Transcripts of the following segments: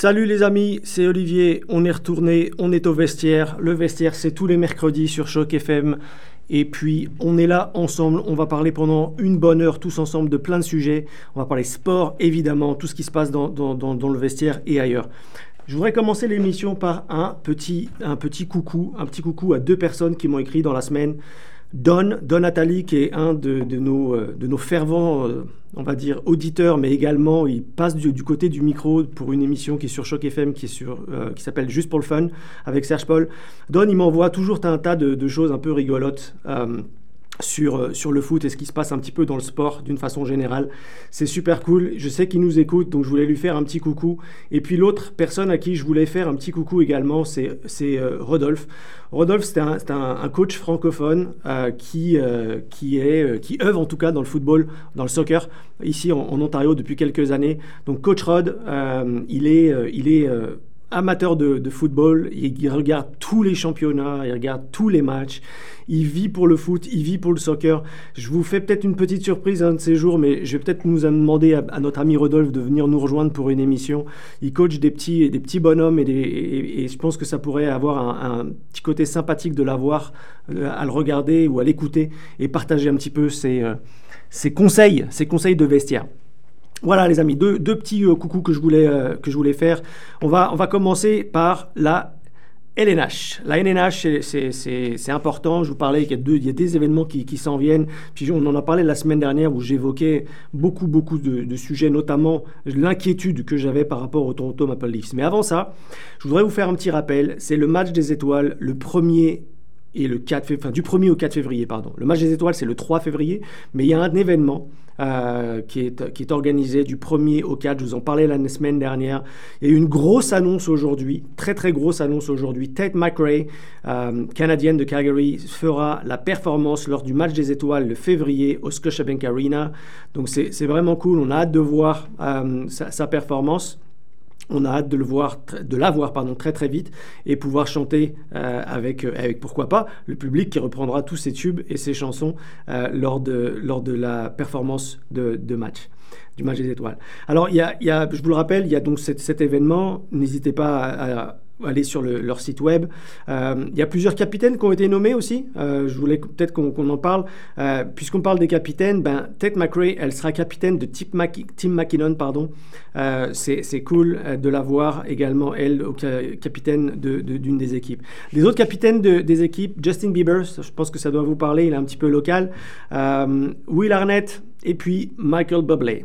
Salut les amis, c'est Olivier, on est retourné, on est au vestiaire. Le vestiaire, c'est tous les mercredis sur Choc FM. Et puis, on est là ensemble, on va parler pendant une bonne heure tous ensemble de plein de sujets. On va parler sport, évidemment, tout ce qui se passe dans, dans, le vestiaire et ailleurs. Je voudrais commencer l'émission par un petit, un petit coucou, un petit coucou à deux personnes qui m'ont écrit dans la semaine. Don, Don Nathalie, qui est un de, nos, euh, de nos fervents, euh, on va dire, auditeurs, mais également il passe du, côté du micro pour une émission qui est sur Choc FM, euh, qui s'appelle Juste pour le fun, avec Serge Paul. Don, il m'envoie toujours un tas de, choses un peu rigolotes sur le foot et ce qui se passe un petit peu dans le sport d'une façon générale. C'est super cool. Je sais qu'il nous écoute, donc je voulais lui faire un petit coucou. Et puis l'autre personne à qui je voulais faire un petit coucou également, c'est euh, Rodolphe. Rodolphe, c'est un, un, coach francophone euh, qui, qui, est, qui œuvre en tout cas dans le football, dans le soccer, ici en, Ontario depuis quelques années. Donc coach Rod, il est amateur de, football, il regarde tous les championnats, il regarde tous les matchs, il vit pour le foot, il vit pour le soccer. Je vous fais peut-être une petite surprise un de ces jours, mais je vais peut-être nous demander à, notre ami Rodolphe de venir nous rejoindre pour une émission. Il coach des petits, des petits bonhommes et, je pense que ça pourrait avoir un, petit côté sympathique de l'avoir, euh, à le regarder ou à l'écouter et partager un petit peu ses, euh, conseils, ses conseils de vestiaire. Voilà les amis, deux, petits euh, coucous que je voulais, euh, que je voulais faire. On va, on va commencer par la LNH. La LNH, c'est important. Je vous parlais qu'il y, y, a des événements qui, qui s'en viennent. Puis on en a parlé la semaine dernière où j'évoquais beaucoup, beaucoup de, de sujets, notamment l'inquiétude que j'avais par rapport au Toronto Maple Leafs. Mais avant ça, je voudrais vous faire un petit rappel. C'est le match des étoiles, le premier et le 4 enfin, du 1er au 4 février, pardon. Le match des étoiles, c'est le 3 février, mais il y a un événement euh, qui, est, qui est organisé du 1er au 4. Je vous en parlais la semaine dernière. Il y a une grosse annonce aujourd'hui, très très grosse annonce aujourd'hui. Tate McRae, euh, canadienne de Calgary, fera la performance lors du match des étoiles le février au Scotiabank Arena. Donc c'est vraiment cool. On a hâte de voir euh, sa performance on a hâte de le voir, de la voir pardon, très très vite et pouvoir chanter euh, avec, euh, avec pourquoi pas le public qui reprendra tous ses tubes et ses chansons euh, lors, de, la performance de, match du match des étoiles. Alors, il y a, je vous le rappelle, il y a donc cet événement. N'hésitez pas à, aller sur leur site web. Euh, il y a plusieurs capitaines qui ont été nommés aussi. Euh, je voulais peut-être qu'on en parle. Euh, puisqu'on parle des capitaines, ben, Ted McRae, elle sera capitaine de Tim, McKinnon. Pardon. C'est cool de la voir également, elle, capitaine d'une des équipes. Les autres capitaines des équipes, Justin Bieber, je pense que ça doit vous parler, il est un petit peu local. Will Arnett et puis Michael Bublé.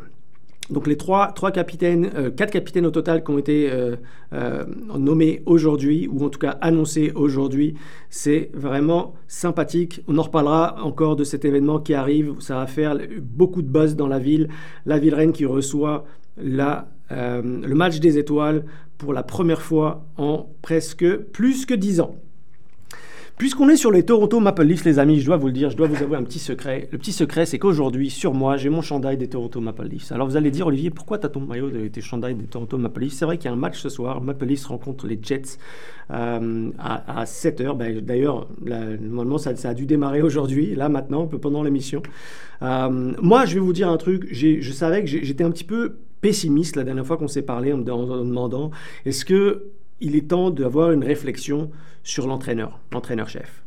Donc les trois, trois capitaines, euh, quatre capitaines au total qui ont été euh, euh, nommés aujourd'hui, ou en tout cas annoncés aujourd'hui, c'est vraiment sympathique. On en reparlera encore de cet événement qui arrive. Ça va faire beaucoup de buzz dans la ville. La ville reine qui reçoit le match des étoiles pour la première fois en presque plus que dix ans. Puisqu'on est sur les Toronto Maple Leafs, les amis, je dois vous le dire, je dois vous avouer un petit secret. Le petit secret, c'est qu'aujourd'hui, sur moi, j'ai mon chandail des Toronto Maple Leafs. Alors vous allez dire, Olivier, pourquoi tu as ton maillot de tes chandails des Toronto Maple Leafs? C'est vrai qu'il y a un match ce soir. Maple Leafs rencontre les Jets euh, à, 7h. Ben, d'ailleurs, normalement, ça, a dû démarrer aujourd'hui, là, maintenant, pendant l'émission. Euh, moi, je vais vous dire un truc. Je savais que j'étais un petit peu pessimiste la dernière fois qu'on s'est parlé en me demandant est-ce que il est temps d'avoir une réflexion sur l'entraîneur, l'entraîneur-chef.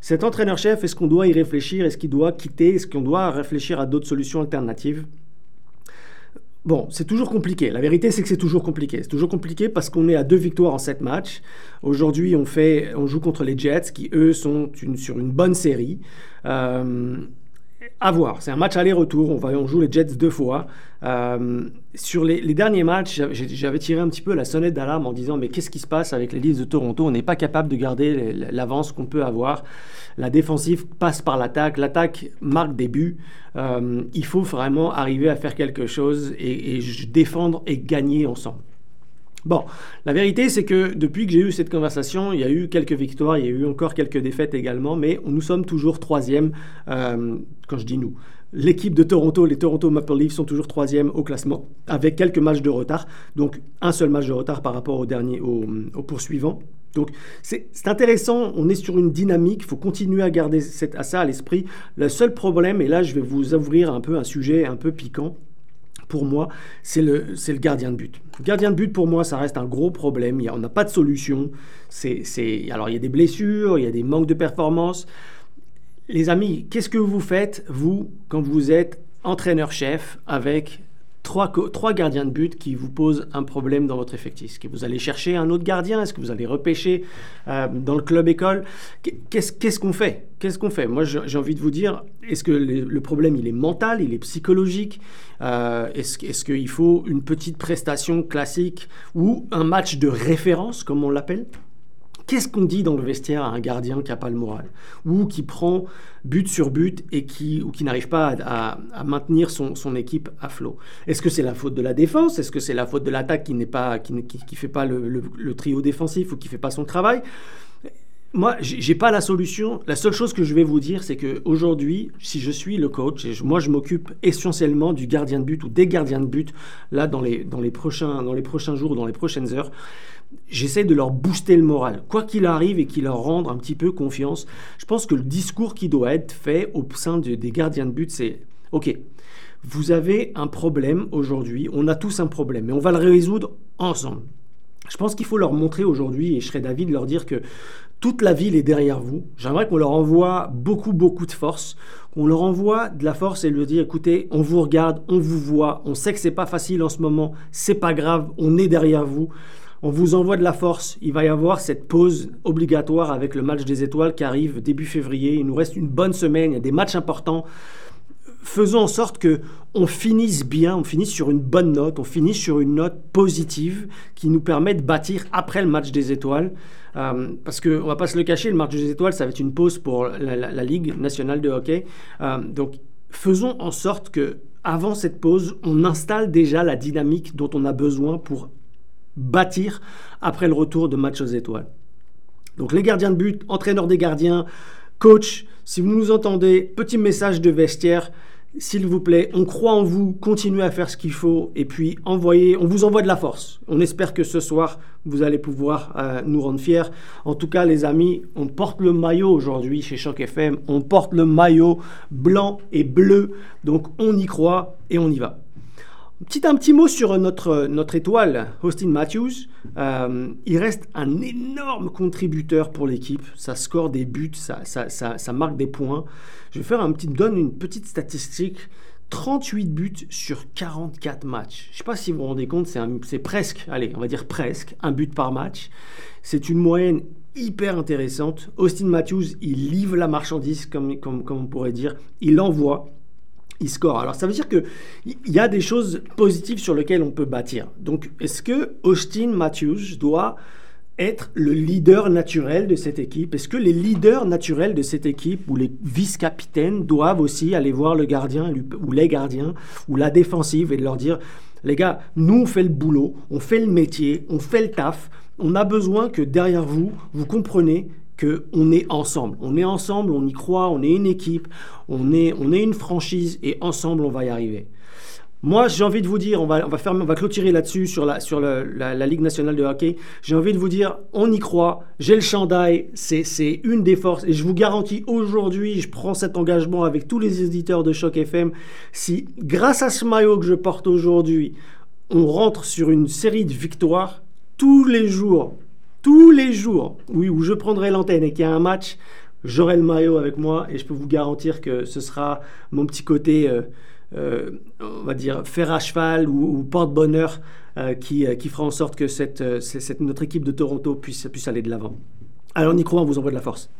Cet entraîneur-chef, est-ce qu'on doit y réfléchir? Est-ce qu'il doit quitter? Est-ce qu'on doit réfléchir à d'autres solutions alternatives? Bon, c'est toujours compliqué. La vérité, c'est que c'est toujours compliqué. C'est toujours compliqué parce qu'on est à deux victoires en sept matchs. Aujourd'hui, on, fait, on joue contre les Jets qui, eux, sont sur une bonne série. Euh, à voir. C'est un match aller-retour. On, va, on joue les Jets deux fois. Euh, sur les, derniers matchs, j'avais tiré un petit peu la sonnette d'alarme en disant mais qu'est-ce qui se passe avec les Leafs de Toronto? On n'est pas capable de garder l'avance qu'on peut avoir. La défensive passe par l'attaque. L'attaque marque des buts. Euh, il faut vraiment arriver à faire quelque chose et, défendre et gagner ensemble. Bon, la vérité, c'est que depuis que j'ai eu cette conversation, il y a eu quelques victoires, il y a eu encore quelques défaites également, mais nous sommes toujours troisième, euh, quand je dis nous. L'équipe de Toronto, les Toronto Maple Leafs sont toujours troisième au classement, avec quelques matchs de retard, donc un seul match de retard par rapport au dernier, poursuivant. Donc c'est intéressant, on est sur une dynamique, il faut continuer à garder ça à l'esprit. Le seul problème, et là je vais vous ouvrir un peu un sujet un peu piquant, pour moi, c'est le, gardien de but. Le gardien de but, pour moi, ça reste un gros problème. Il on n'a pas de solution. Alors, il y a des blessures, il y a des manques de performance. Les amis, qu'est-ce que vous faites, vous, quand vous êtes entraîneur-chef avec trois, gardiens de but qui vous posent un problème dans votre effectif? Est-ce que vous allez chercher un autre gardien? Est-ce que vous allez repêcher euh, dans le club école? Qu'est-ce qu'on fait? Qu'est-ce qu'on fait? Moi, j'ai envie de vous dire, est-ce que le, problème, il est mental, il est psychologique? Euh, Est-ce qu'il faut une petite prestation classique ou un match de référence, comme on l'appelle? Qu'est-ce qu'on dit dans le vestiaire à un gardien qui n'a pas le moral Ou qui prend but sur but et qui, ou qui n'arrive pas à, maintenir son, équipe à flot? Est-ce que c'est la faute de la défense? Est-ce que c'est la faute de l'attaque qui ne qui, qui, fait pas le, trio défensif ou qui fait pas son travail? Moi, j'ai pas la solution. La seule chose que je vais vous dire, c'est que aujourd'hui, si je suis le coach, et moi je m'occupe essentiellement du gardien de but ou des gardiens de but, là dans les, prochains, dans les prochains jours ou dans les prochaines heures, j'essaie de leur booster le moral, quoi qu'il arrive et qu'il leur rende un petit peu confiance. Je pense que le discours qui doit être fait au sein des gardiens de but, c'est OK, vous avez un problème aujourd'hui, on a tous un problème, mais on va le résoudre ensemble. Je pense qu'il faut leur montrer aujourd'hui, et je serais d'avis de leur dire que toute la ville est derrière vous. J'aimerais qu'on leur envoie beaucoup, beaucoup de force, qu'on leur envoie de la force et leur dire écoutez, on vous regarde, on vous voit, on sait que c'est pas facile en ce moment, c'est pas grave, on est derrière vous on vous envoie de la force. Il va y avoir cette pause obligatoire avec le match des étoiles qui arrive début février. Il nous reste une bonne semaine, il y a des matchs importants. Faisons en sorte que on finisse bien, on finisse sur une bonne note, on finisse sur une note positive qui nous permet de bâtir après le match des étoiles. Euh, parce qu'on ne va pas se le cacher, le match des étoiles, ça va être une pause pour la, Ligue nationale de hockey. Euh, donc faisons en sorte que avant cette pause, on installe déjà la dynamique dont on a besoin pour bâtir après le retour de match aux étoiles. Donc les gardiens de but, entraîneurs des gardiens, coach, si vous nous entendez, petit message de vestiaire, s'il vous plaît, on croit en vous, continuez à faire ce qu'il faut et puis envoyez, on vous envoie de la force. On espère que ce soir, vous allez pouvoir euh, nous rendre fiers. En tout cas, les amis, on porte le maillot aujourd'hui chez Choc FM, on porte le maillot blanc et bleu, donc on y croit et on y va. Petit, un petit mot sur notre, notre étoile, Austin Matthews. Euh, il reste un énorme contributeur pour l'équipe. Ça score des buts, ça, ça, ça, marque des points. Je vais faire un petit, donne une petite statistique. 38 buts sur 44 matchs. Je ne sais pas si vous vous rendez compte, c'est presque, allez, on va dire presque, un but par match. C'est une moyenne hyper intéressante. Austin Matthews, il livre la marchandise, comme, comme, comme on pourrait dire. Il envoie il score. Alors ça veut dire qu'il y a des choses positives sur lesquelles on peut bâtir. Donc est-ce que Austin Matthews doit être le leader naturel de cette équipe? Est-ce que les leaders naturels de cette équipe ou les vice-capitaines doivent aussi aller voir le gardien ou les gardiens ou la défensive et leur dire les gars, nous on fait le boulot, on fait le métier, on fait le taf, on a besoin que derrière vous, vous comprenez qu'on est ensemble. On est ensemble, on y croit, on est une équipe, on est, on est une franchise et ensemble, on va y arriver. Moi, j'ai envie de vous dire, on va, on va, faire, on va clôturer là-dessus sur, la, sur la, Ligue nationale de hockey. J'ai envie de vous dire, on y croit. J'ai le chandail, c'est une des forces. Et je vous garantis aujourd'hui, je prends cet engagement avec tous les éditeurs de Choc FM. Si, grâce à ce maillot que je porte aujourd'hui, on rentre sur une série de victoires, tous les jours, tous les jours oui, où je prendrai l'antenne et qu'il y a un match, j'aurai le maillot avec moi et je peux vous garantir que ce sera mon petit côté, euh, euh, on va dire, fer à cheval ou, porte-bonheur euh, qui, qui, fera en sorte que cette, notre équipe de Toronto puisse, puisse aller de l'avant. Alors on y croit, on vous envoie de la force.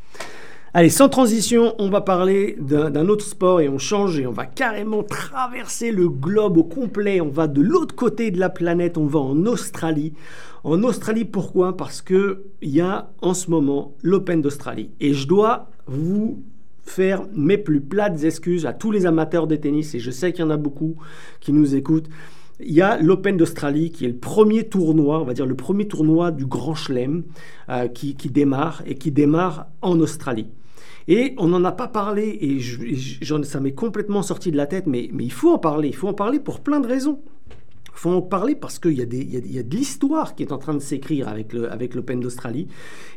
Allez, sans transition, on va parler d'un autre sport et on change et on va carrément traverser le globe au complet. On va de l'autre côté de la planète, on va en Australie. En Australie, pourquoi? Parce qu'il y a en ce moment l'Open d'Australie. Et je dois vous faire mes plus plates excuses à tous les amateurs de tennis, et je sais qu'il y en a beaucoup qui nous écoutent. Il y a l'Open d'Australie qui est le premier tournoi, on va dire le premier tournoi du Grand Chelem euh, qui, démarre et qui démarre en Australie. Et on n'en a pas parlé et ça m'est complètement sorti de la tête, mais, il faut en parler. Il faut en parler pour plein de raisons faut en parler parce qu'il y, a de l'histoire qui est en train de s'écrire avec l'Open d'Australie.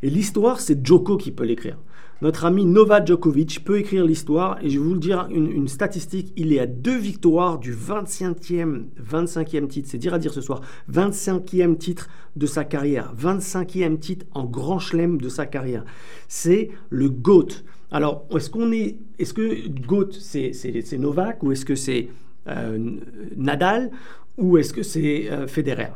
Et l'histoire, c'est Joko qui peut l'écrire. Notre ami Novak Djokovic peut écrire l'histoire et je vais vous le dire une, statistique, il est à deux victoires du 25e, 25e titre, c'est dire à dire ce soir, 25e titre de sa carrière, 25e titre en grand chelem de sa carrière. C'est le GOAT. Alors, est-ce qu'on est, est-ce que GOAT c'est Novak ou est-ce que c'est euh, Nadal ou est-ce que c'est euh, Federer?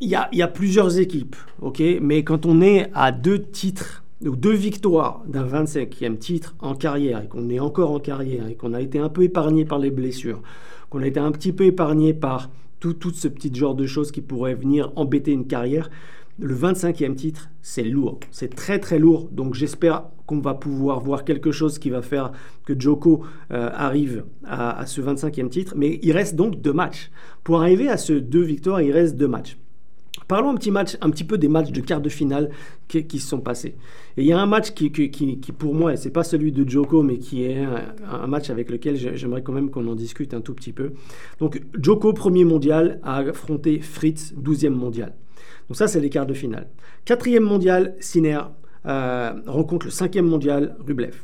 Il y, a, plusieurs équipes, ok, mais quand on est à deux titres donc deux victoires d'un 25e titre en carrière, et qu'on est encore en carrière, et qu'on a été un peu épargné par les blessures, qu'on a été un petit peu épargné par tout, tout ce petit genre de choses qui pourraient venir embêter une carrière, le 25e titre, c'est lourd. C'est très très lourd. Donc j'espère qu'on va pouvoir voir quelque chose qui va faire que Joko euh, arrive à, ce 25e titre. Mais il reste donc deux matchs. Pour arriver à ce deux victoires, il reste deux matchs. Parlons un petit, match, un petit peu des matchs de quart de finale qui, se sont passés. Et il y a un match qui, pour moi, et c'est pas celui de Joko, mais qui est un, match avec lequel j'aimerais quand même qu'on en discute un tout petit peu. Donc, Joko, premier mondial, a affronté Fritz, 12e mondial. Donc ça, c'est les quarts de finale. Quatrième mondial, Sinner euh, rencontre le cinquième mondial, Rublev.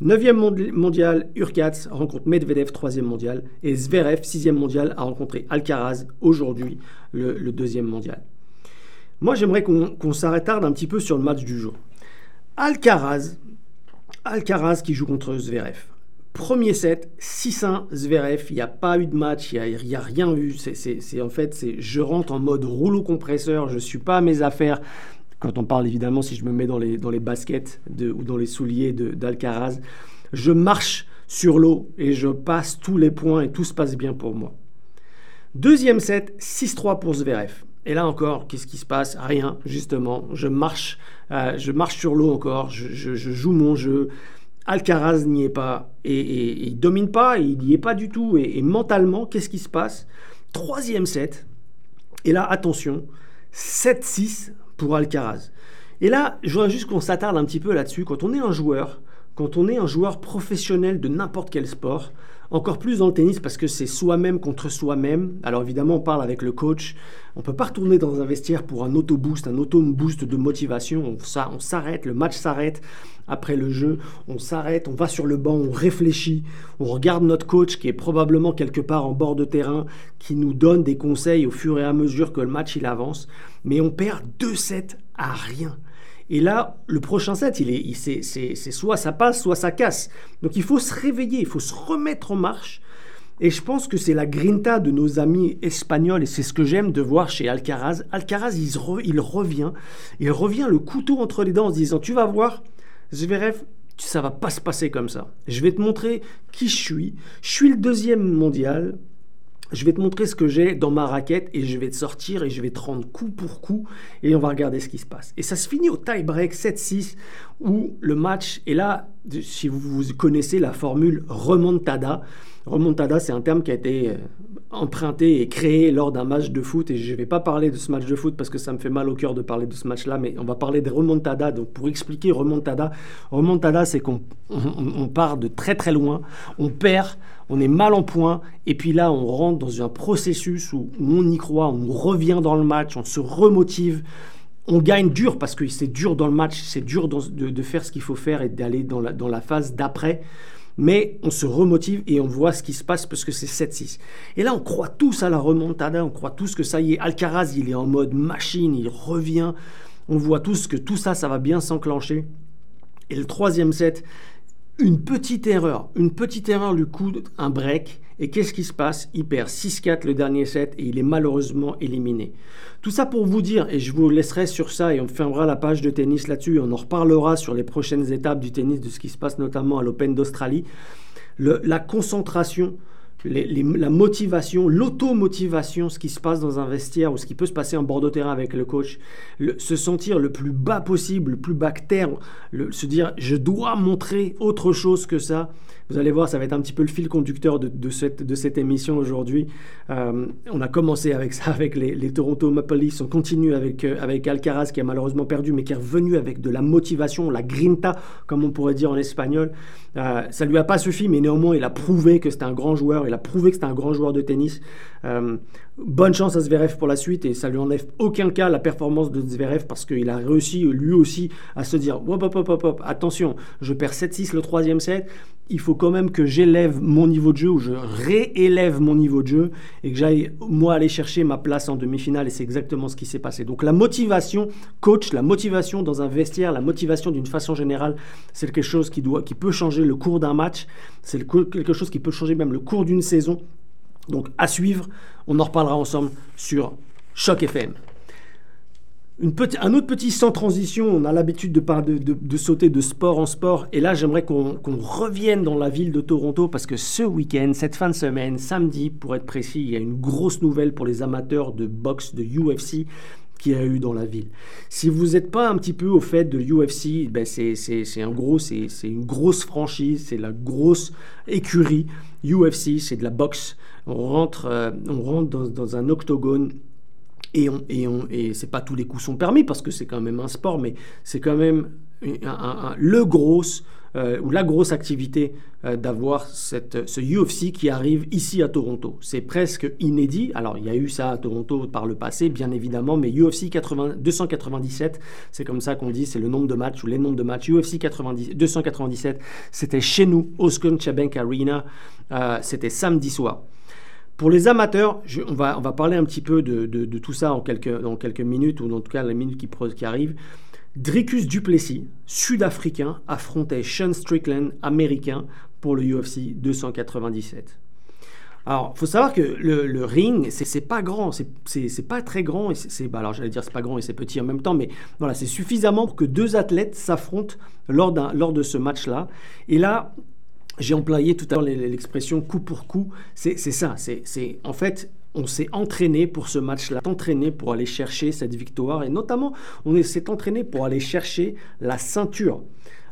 Neuvième mondial, Urkats rencontre Medvedev, troisième mondial. Et Zverev, sixième mondial, a rencontré Alcaraz, aujourd'hui le deuxième mondial. Moi, j'aimerais qu'on s'arrête un petit peu sur le match du jour. Alcaraz, Alcaraz qui joue contre Zverev. Premier set, 6-1 Zverev, il n'y a pas eu de match, il n'y a, rien eu. C'est en fait, je rentre en mode rouleau compresseur, je ne suis pas à mes affaires. Quand on parle évidemment, si je me mets dans les, dans les baskets ou dans les souliers d'Alcaraz, je marche sur l'eau et je passe tous les points et tout se passe bien pour moi. Deuxième set, 6-3 pour Zverev. Et là encore, qu'est-ce qui se passe? Rien, justement. Je marche, euh, je marche sur l'eau encore, je, joue mon jeu. Alcaraz n'y est pas et, et, il domine pas, il n'y est pas du tout. Et, mentalement, qu'est-ce qui se passe? Troisième set. Et là, attention, 7-6 pour Alcaraz. Et là, je voudrais juste qu'on s'attarde un petit peu là-dessus. Quand on est un joueur, quand on est un joueur professionnel de n'importe quel sport, encore plus dans le tennis parce que c'est soi-même contre soi-même. Alors évidemment, on parle avec le coach. On peut pas retourner dans un vestiaire pour un auto-boost, un auto-boost de motivation. On, on s'arrête, le match s'arrête après le jeu. On s'arrête, on va sur le banc, on réfléchit. On regarde notre coach qui est probablement quelque part en bord de terrain, qui nous donne des conseils au fur et à mesure que le match il avance. Mais on perd 2-7 à rien. Et là, le prochain set, il est, c'est, soit ça passe, soit ça casse. Donc il faut se réveiller, il faut se remettre en marche. Et je pense que c'est la grinta de nos amis espagnols, et c'est ce que j'aime de voir chez Alcaraz. Alcaraz, il, il, revient, il revient le couteau entre les dents en se disant, tu vas voir, Zverev, ça va pas se passer comme ça. Je vais te montrer qui je suis. Je suis le deuxième mondial je vais te montrer ce que j'ai dans ma raquette et je vais te sortir et je vais te rendre coup pour coup et on va regarder ce qui se passe. Et ça se finit au tie-break 7-6 où le match, est là, si vous connaissez la formule remontada, remontada c'est un terme qui a été euh, emprunté et créé lors d'un match de foot et je ne vais pas parler de ce match de foot parce que ça me fait mal au cœur de parler de ce match-là, mais on va parler de remontada. Donc pour expliquer remontada, remontada c'est qu'on on part de très très loin, on perd on est mal en point, et puis là, on rentre dans un processus où, on y croit, on revient dans le match, on se remotive, on gagne dur parce que c'est dur dans le match, c'est dur de, faire ce qu'il faut faire et d'aller dans la, dans la phase d'après. Mais on se remotive et on voit ce qui se passe parce que c'est 7-6. Et là, on croit tous à la remontada, on croit tous que ça y est, Alcaraz, il est en mode machine, il revient. On voit tous que tout ça, ça va bien s'enclencher. Et le troisième set, une petite erreur, une petite erreur lui coûte un break. Et qu'est-ce qui se passe? Il perd 6-4 le dernier set et il est malheureusement éliminé. Tout ça pour vous dire, et je vous laisserai sur ça et on fermera la page de tennis là-dessus et on en reparlera sur les prochaines étapes du tennis, de ce qui se passe notamment à l'Open d'Australie. la concentration la motivation, l'automotivation, ce qui se passe dans un vestiaire ou ce qui peut se passer en bord de terrain avec le coach, se sentir le plus bas possible, le plus bas terre, se dire je dois montrer autre chose que ça, Vous allez voir, ça va être un petit peu le fil conducteur de, cette, émission aujourd'hui. Euh, on a commencé avec ça, avec les, Toronto Maple Leafs. On continue avec, euh, avec Alcaraz qui a malheureusement perdu, mais qui est revenu avec de la motivation, la grinta, comme on pourrait dire en espagnol. Euh, ça lui a pas suffi, mais néanmoins, il a prouvé que c'était un grand joueur. Il a prouvé que c'était un grand joueur de tennis. Bonne chance à Zverev pour la suite et ça lui enlève aucun cas la performance de Zverev parce qu'il a réussi lui aussi à se dire hop, hop, hop, hop, attention, je perds 7-6 le troisième set, il faut quand même que j'élève mon niveau de jeu ou je réélève mon niveau de jeu et que j'aille moi aller chercher ma place en demi-finale et c'est exactement ce qui s'est passé. Donc la motivation coach, la motivation dans un vestiaire, la motivation d'une façon générale, c'est quelque chose qui, doit, qui peut changer le cours d'un match, c'est quelque chose qui peut changer même le cours d'une saison donc à suivre, on en reparlera ensemble sur Choc FM. un autre petit sans transition, on a l'habitude de, sauter de sport en sport, et là j'aimerais qu'on revienne dans la ville de Toronto parce que ce week-end, cette fin de semaine, samedi pour être précis, il y a une grosse nouvelle pour les amateurs de boxe, de UFC qui a eu dans la ville. Si vous n'êtes pas un petit peu au fait de l'UFC, ben c'est un gros, c'est une grosse franchise, c'est la grosse écurie. UFC, c'est de la boxe. On rentre, euh, on rentre dans, un octogone et, on, et, c'est pas tous les coups sont permis parce que c'est quand même un sport, mais c'est quand même le gros euh, ou la grosse activité euh, d'avoir ce UFC qui arrive ici à Toronto. C'est presque inédit. Alors, il y a eu ça à Toronto par le passé, bien évidemment, mais UFC 80, 297, c'est comme ça qu'on dit, c'est le nombre de matchs ou les nombres de matchs. UFC 90, 297, c'était chez nous, au Scotiabank Arena, c'était samedi soir. Pour les amateurs, on, va, parler un petit peu de, tout ça en quelques, dans quelques minutes, ou en tout cas les minutes qui, qui arrivent. Dricus Duplessis, sud-africain, affrontait Sean Strickland, américain, pour le UFC 297. Alors, faut savoir que le, ring, c'est pas grand, c'est pas très grand, bah, alors j'allais dire c'est pas grand et c'est petit en même temps, mais voilà, c'est suffisamment pour que deux athlètes s'affrontent lors de ce match-là. Et là, j'ai employé tout à l'heure l'expression coup pour coup, c'est ça, c'est en fait on s'est entraîné pour ce match-là, entraîné pour aller chercher cette victoire et notamment on s'est entraîné pour aller chercher la ceinture.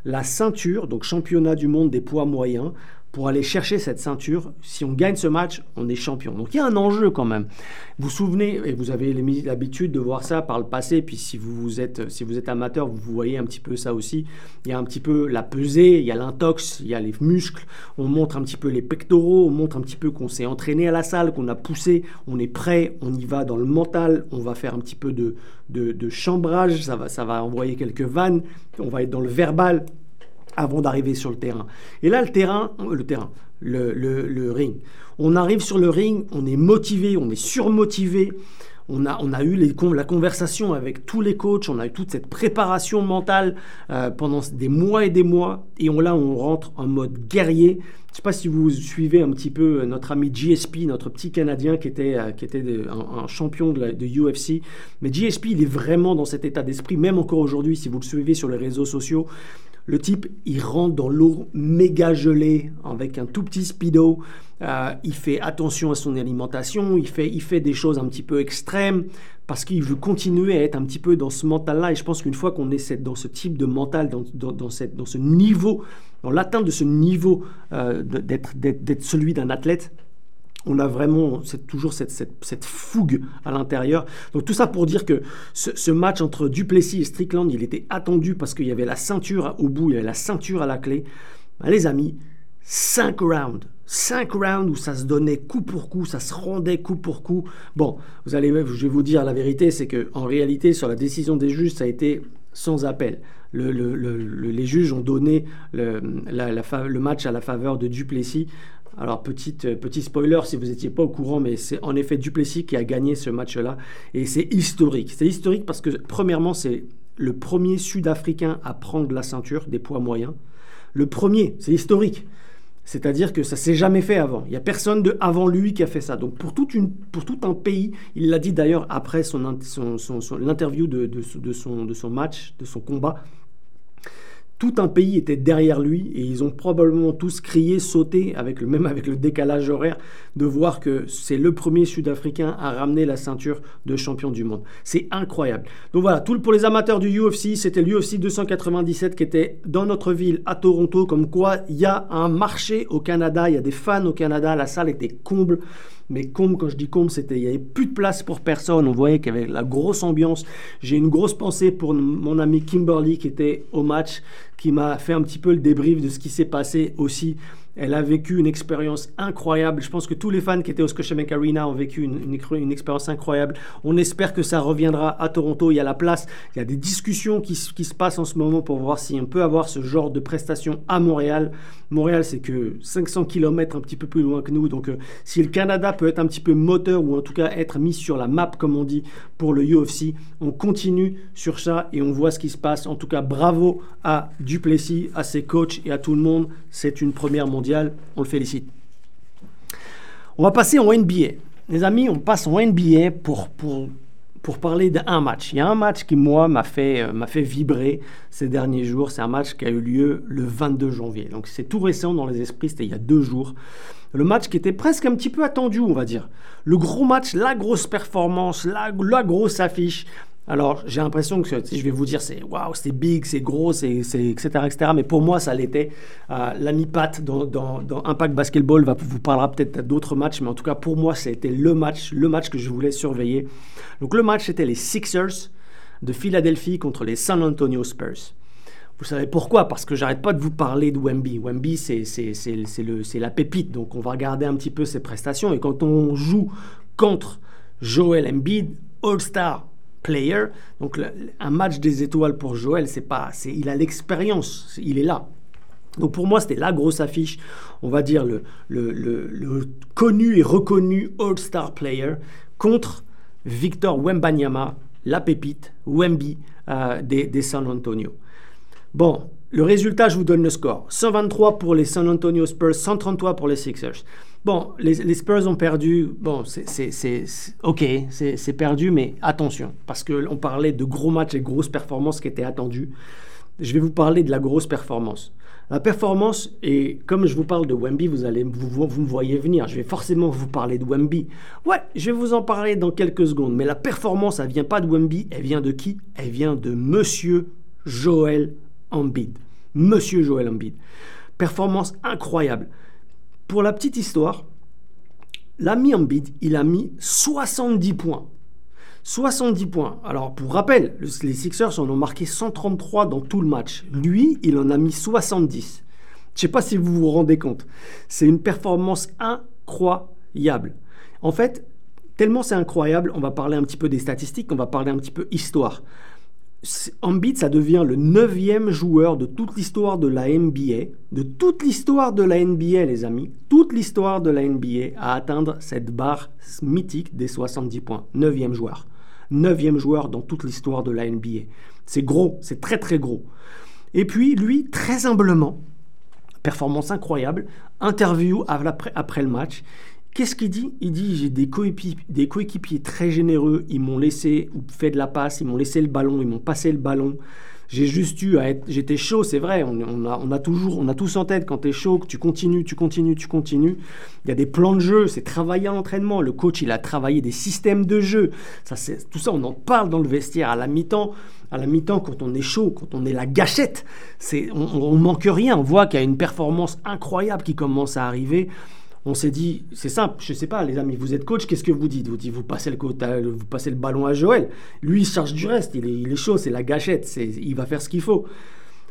La ceinture, donc championnat du monde des poids moyens, pour aller chercher cette ceinture. Si on gagne ce match, on est champion. Donc il y a un enjeu quand même. Vous vous souvenez, et vous avez l'habitude de voir ça par le passé, puis si vous, êtes, amateur, vous voyez un petit peu ça aussi. Il y a un petit peu la pesée, il y a l'intox, il y a les muscles, on montre un petit peu les pectoraux, on montre un petit peu qu'on s'est entraîné à la salle, qu'on a poussé, on est prêt, on y va dans le mental, on va faire un petit peu de, de, chambrage, ça va, ça va envoyer quelques vannes, on va être dans le verbal avant d'arriver sur le terrain. Et là, le terrain, le terrain, le, ring. On arrive sur le ring, on est motivé, on est surmotivé. On a, on a eu la conversation avec tous les coachs, on a eu toute cette préparation mentale euh, pendant des mois et des mois. Et là, on rentre en mode guerrier. Je ne sais pas si vous suivez un petit peu euh, notre ami GSP, notre petit Canadien qui était, euh, qui était un, champion de, de, UFC. Mais GSP, il est vraiment dans cet état d'esprit, même encore aujourd'hui, si vous le suivez sur les réseaux sociaux. Le type, il rentre dans l'eau méga gelée avec un tout petit speedo. Euh, il fait attention à son alimentation. Il fait, il fait des choses un petit peu extrêmes parce qu'il veut continuer à être un petit peu dans ce mental-là. Et je pense qu'une fois qu'on est dans ce type de mental, dans, cette, dans ce niveau, dans l'atteinte de ce niveau euh, d'être celui d'un athlète, on a vraiment toujours cette, fougue à l'intérieur. Donc tout ça pour dire que ce, match entre Duplessis et Strickland, il était attendu parce qu'il y avait la ceinture au bout, il y avait la ceinture à la clé. Ben, les amis, 5 rounds. 5 rounds où ça se donnait coup pour coup, ça se rendait coup pour coup. Bon, vous allez, je vais vous dire la vérité, c'est que en réalité, sur la décision des juges, ça a été sans appel. Les juges ont donné le, match à la faveur de Duplessis. Alors, petite, euh, petit spoiler si vous n'étiez pas au courant, mais c'est en effet Duplessis qui a gagné ce match-là. Et c'est historique. C'est historique parce que, premièrement, c'est le premier Sud-Africain à prendre la ceinture des poids moyens. Le premier, c'est historique. C'est-à-dire que ça s'est jamais fait avant. Il n'y a personne de avant lui qui a fait ça. Donc pour, toute une, pour tout un pays, il l'a dit d'ailleurs après son, son, l'interview de, de, son, de son match, de son combat, tout un pays était derrière lui et ils ont probablement tous crié, sauté, avec le, même avec le décalage horaire, de voir que c'est le premier Sud-Africain à ramener la ceinture de champion du monde. C'est incroyable. Donc voilà, tout pour les amateurs du UFC, c'était l'UFC 297 qui était dans notre ville à Toronto, comme quoi il y a un marché au Canada, il y a des fans au Canada, la salle était comble. Mais comble, quand je dis comble, c'était il n'y avait plus de place pour personne. On voyait qu'il y avait la grosse ambiance. J'ai une grosse pensée pour mon ami Kimberly qui était au match, qui m'a fait un petit peu le débrief de ce qui s'est passé aussi elle a vécu une expérience incroyable. Je pense que tous les fans qui étaient au Scotiabank Arena ont vécu une, expérience incroyable. On espère que ça reviendra à Toronto. Il y a la place, il y a des discussions qui, qui se passent en ce moment pour voir si on peut avoir ce genre de prestation à Montréal. Montréal, c'est que 500 km un petit peu plus loin que nous. Donc, euh, si le Canada peut être un petit peu moteur ou en tout cas être mis sur la map, comme on dit, pour le UFC, on continue sur ça et on voit ce qui se passe. En tout cas, bravo à Duplessis, à ses coachs et à tout le monde. C'est une première mondiale on le félicite. On va passer en NBA. Les amis, on passe en NBA pour, pour, pour parler d'un match. Il y a un match qui, moi, m'a fait, euh, vibrer ces derniers jours. C'est un match qui a eu lieu le 22 janvier. Donc c'est tout récent dans les esprits, c'était il y a deux jours. Le match qui était presque un petit peu attendu, on va dire. Le gros match, la grosse performance, la, la grosse affiche. Alors, j'ai l'impression que si je vais vous dire, c'est waouh, c'est big, c'est gros, c'est, etc., etc. Mais pour moi, ça l'était. Euh, L'ami Pat dans, Impact Basketball va, vous parlera peut-être d'autres matchs, mais en tout cas, pour moi, c'était le match, le match que je voulais surveiller. Donc, le match, c'était les Sixers de Philadelphie contre les San Antonio Spurs. Vous savez pourquoi? Parce que j'arrête pas de vous parler de Wemby. Wemby, c'est la pépite. Donc, on va regarder un petit peu ses prestations. Et quand on joue contre Joel Embiid, All-Star, player. Donc un match des étoiles pour Joël, c'est pas, c'est, il a l'expérience, il est là. Donc pour moi, c'était la grosse affiche, on va dire le, connu et reconnu All-Star player contre Victor Wembanyama, la pépite, Wemby euh, des San Antonio. Bon, le résultat, je vous donne le score. 123 pour les San Antonio Spurs, 133 pour les Sixers. Bon, les, Spurs ont perdu. Bon, c'est ok, c'est perdu, mais attention, parce qu'on parlait de gros matchs et grosses performances qui étaient attendues. Je vais vous parler de la grosse performance. La performance, et comme je vous parle de Wemby, vous allez vous, me voyez venir. Je vais forcément vous parler de Wemby. Ouais, je vais vous en parler dans quelques secondes. Mais la performance, elle vient pas de Wemby. Elle vient de qui? Elle vient de Monsieur Joel Embiid. Monsieur Joel Embiid. Performance incroyable. Pour la petite histoire, l'ami Embiid, il a mis 70 points. 70 points. Alors, pour rappel, les Sixers en ont marqué 133 dans tout le match. Lui, il en a mis 70. Je ne sais pas si vous vous rendez compte. C'est une performance incroyable. En fait, tellement c'est incroyable, on va parler un petit peu des statistiques, on va parler un petit peu histoire. Embiid, ça devient le neuvième joueur de toute l'histoire de la NBA, de toute l'histoire de la NBA, les amis, toute l'histoire de la NBA à atteindre cette barre mythique des 70 points. Neuvième joueur. Neuvième joueur dans toute l'histoire de la NBA. C'est gros, c'est très très gros. Et puis, lui, très humblement, performance incroyable, interview après le match, Qu'est-ce qu'il dit? Il dit j'ai des coéquipiers, très généreux, ils m'ont laissé fait de la passe, ils m'ont laissé le ballon, ils m'ont passé le ballon. J'ai juste eu à être, j'étais chaud, c'est vrai. On, a, toujours, on a tous en tête quand tu es chaud, que tu continues, tu continues, tu continues. Il y a des plans de jeu, c'est travailler à l'entraînement. Le coach, il a travaillé des systèmes de jeu. Ça, tout ça, on en parle dans le vestiaire à la mi-temps. À la mi-temps, quand on est chaud, quand on est la gâchette, c'est, on, on manque rien. On voit qu'il y a une performance incroyable qui commence à arriver on s'est dit, c'est simple, je sais pas, les amis, vous êtes coach, qu'est-ce que vous dites? Vous dites, vous passez le, vous passez le ballon à Joël. Lui, il charge du reste, il est, chaud, c'est la gâchette, il va faire ce qu'il faut.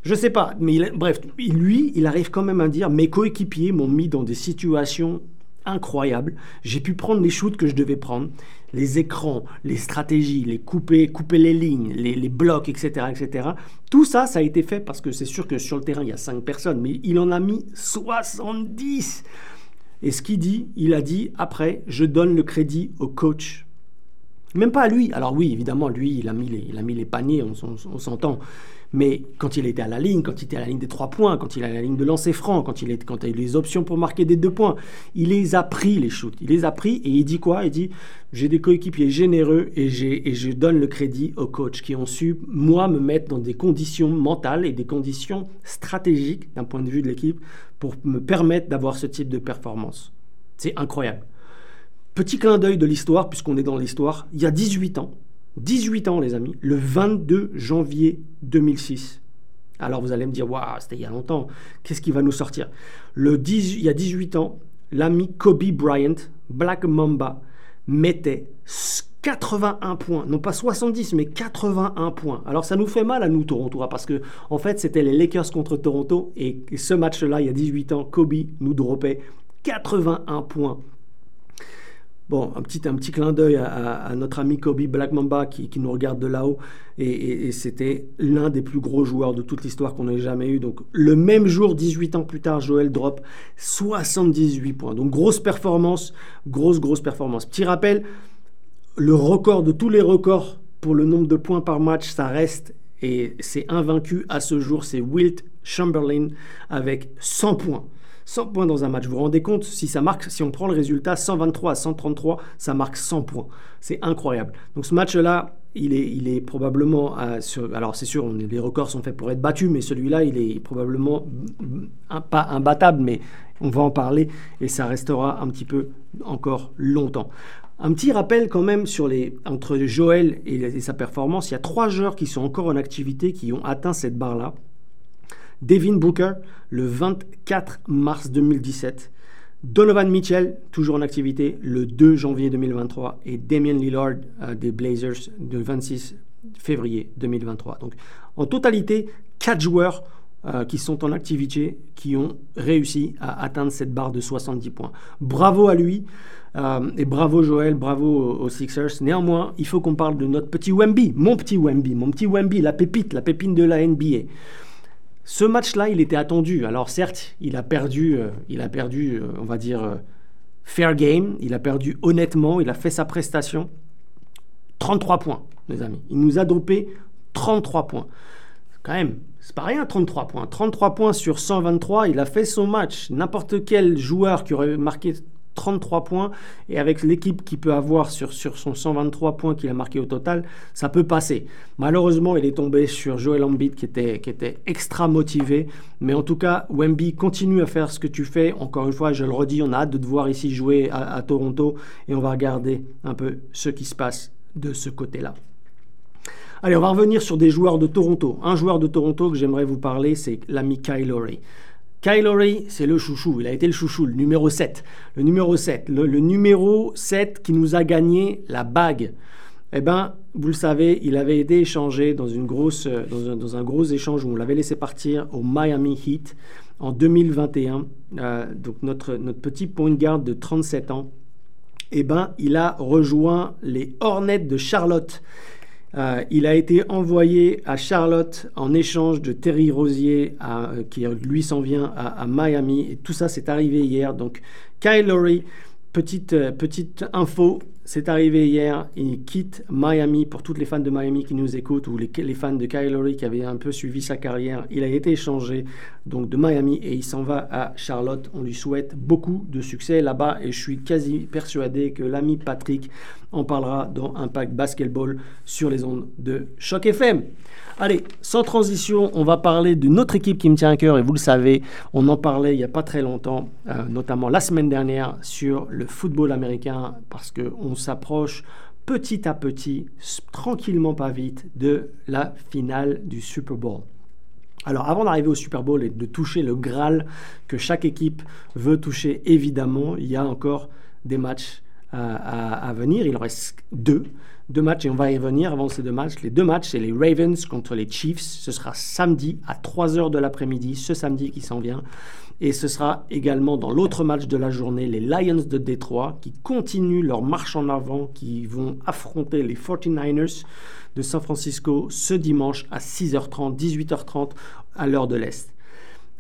Je sais pas, mais bref, lui, il arrive quand même à dire, mes coéquipiers m'ont mis dans des situations incroyables. J'ai pu prendre les shoots que je devais prendre, les écrans, les stratégies, les couper, couper les lignes, les, les blocs, etc., etc. Tout ça, ça a été fait parce que c'est sûr que sur le terrain, il y a 5 personnes, mais il en a mis 70. Et ce qu'il dit, il a dit après, je donne le crédit au coach. Même pas à lui. Alors oui, évidemment, lui, il a mis les, il a mis les paniers, on, s'entend. Mais quand il était à la ligne, quand il était à la ligne des trois points, quand il est à la ligne de lancer franc, quand il, est, quand il a eu les options pour marquer des deux points, il les a pris, les shoots. Il les a pris et il dit quoi? Il dit J'ai des coéquipiers généreux et, et je donne le crédit aux coachs qui ont su, moi, me mettre dans des conditions mentales et des conditions stratégiques d'un point de vue de l'équipe pour me permettre d'avoir ce type de performance. C'est incroyable. Petit clin d'œil de l'histoire, puisqu'on est dans l'histoire, il y a 18 ans, 18 ans les amis, le 22 janvier 2006. Alors vous allez me dire, waouh, c'était il y a longtemps, qu'est-ce qui va nous sortir? Le Il y a 18 ans, l'ami Kobe Bryant, Black Mamba, mettait 81 points, non pas 70, mais 81 points. Alors ça nous fait mal à nous, Toronto, hein, parce que en fait c'était les Lakers contre Toronto, et ce match-là, il y a 18 ans, Kobe nous dropait 81 points Bon, un petit, un petit clin d'œil à, notre ami Kobe Black Mamba qui, nous regarde de là-haut. Et, c'était l'un des plus gros joueurs de toute l'histoire qu'on ait jamais eu. Donc, le même jour, 18 ans plus tard, Joël drop 78 points. Donc, grosse performance, grosse, grosse performance. Petit rappel, le record de tous les records pour le nombre de points par match, ça reste et c'est invaincu à ce jour, c'est Wilt Chamberlain avec 100 points. 100 points dans un match. Vous vous rendez compte, si ça marque, si on prend le résultat 123 à 133, ça marque 100 points. C'est incroyable. Donc ce match-là, il est, il est probablement, alors c'est sûr, les records sont faits pour être battus, mais celui-là, il est probablement pas imbattable, mais on va en parler et ça restera un petit peu encore longtemps. Un petit rappel quand même sur les, entre Joël et sa performance, il y a trois joueurs qui sont encore en activité qui ont atteint cette barre-là. Devin Booker, le 24 mars 2017. Donovan Mitchell, toujours en activité, le 2 janvier 2023. Et Damien Lillard euh, des Blazers, le 26 février 2023. Donc, en totalité, 4 joueurs euh, qui sont en activité, qui ont réussi à atteindre cette barre de 70 points. Bravo à lui. Euh, et bravo Joël, bravo aux, Sixers. Néanmoins, il faut qu'on parle de notre petit Wemby, mon petit Wemby, mon petit Wemby, la pépite, la pépine de la NBA. Ce match-là, il était attendu. Alors certes, il a perdu, euh, il a perdu, euh, on va dire, euh, fair game. Il a perdu honnêtement. Il a fait sa prestation. 33 points, mes amis. Il nous a dopé 33 points. Quand même, c'est pas rien, 33 points. 33 points sur 123, il a fait son match. N'importe quel joueur qui aurait marqué 33 points. Et avec l'équipe qu'il peut avoir sur, sur son 123 points qu'il a marqué au total, ça peut passer. Malheureusement, il est tombé sur Joel Embiid qui était, extra motivé. Mais en tout cas, Wemby continue à faire ce que tu fais. Encore une fois, je le redis, on a hâte de te voir ici jouer à, à Toronto. Et on va regarder un peu ce qui se passe de ce côté-là. Allez, on va revenir sur des joueurs de Toronto. Un joueur de Toronto que j'aimerais vous parler, c'est l'ami Kyle Lowry. Kylori, c'est le chouchou, il a été le chouchou, le numéro 7. Le numéro 7, le, numéro 7 qui nous a gagné la bague. Eh bien, vous le savez, il avait été échangé dans, une grosse, dans, un, gros échange où on l'avait laissé partir au Miami Heat en 2021. Euh, donc notre, notre petit point de garde de 37 ans, eh ben, il a rejoint les Hornets de Charlotte. Euh, il a été envoyé à Charlotte en échange de Terry Rosier, euh, qui lui s'en vient à, Miami. Et tout ça, c'est arrivé hier. Donc, Kyle Lowry, petite, euh, petite info, c'est arrivé hier. Il quitte Miami. Pour toutes les fans de Miami qui nous écoutent, ou les, fans de Kyle qui avaient un peu suivi sa carrière, il a été échangé donc de Miami et il s'en va à Charlotte. On lui souhaite beaucoup de succès là-bas et je suis quasi persuadé que l'ami Patrick en parlera dans Impact Basketball sur les ondes de Choc FM. Allez, sans transition, on va parler d'une autre équipe qui me tient à cœur et vous le savez, on en parlait il n'y a pas très longtemps, euh, notamment la semaine dernière sur le football américain parce qu'on s'approche petit à petit, tranquillement pas vite, de la finale du Super Bowl. Alors avant d'arriver au Super Bowl et de toucher le Graal que chaque équipe veut toucher, évidemment, il y a encore des matchs à, venir. Il en reste deux. Deux matchs et on va y revenir avant ces deux matchs. Les deux matchs, c'est les Ravens contre les Chiefs. Ce sera samedi à 3h de l'après-midi, ce samedi qui s'en vient. Et ce sera également dans l'autre match de la journée, les Lions de Détroit qui continuent leur marche en avant, qui vont affronter les 49ers de San Francisco ce dimanche à 6h30, 18h30 à l'heure de l'Est.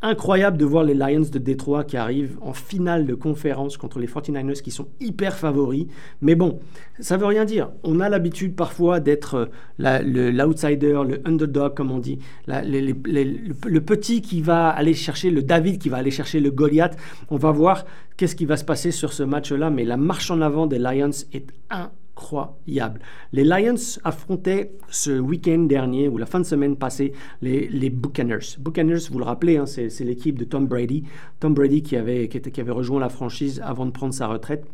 Incroyable de voir les Lions de Détroit qui arrivent en finale de conférence contre les 49ers qui sont hyper favoris. Mais bon, ça veut rien dire. On a l'habitude parfois d'être euh, l'outsider, le, underdog, comme on dit, le, petit qui va aller chercher, le David qui va aller chercher le Goliath. On va voir qu'est-ce qui va se passer sur ce match-là. Mais la marche en avant des Lions est incroyable incroyable. Les Lions affrontaient ce week-end dernier ou la fin de semaine passée les, les Buccaneers. Buccaneers, vous le rappelez, hein, c'est l'équipe de Tom Brady. Tom Brady qui avait, qui, était, qui avait rejoint la franchise avant de prendre sa retraite.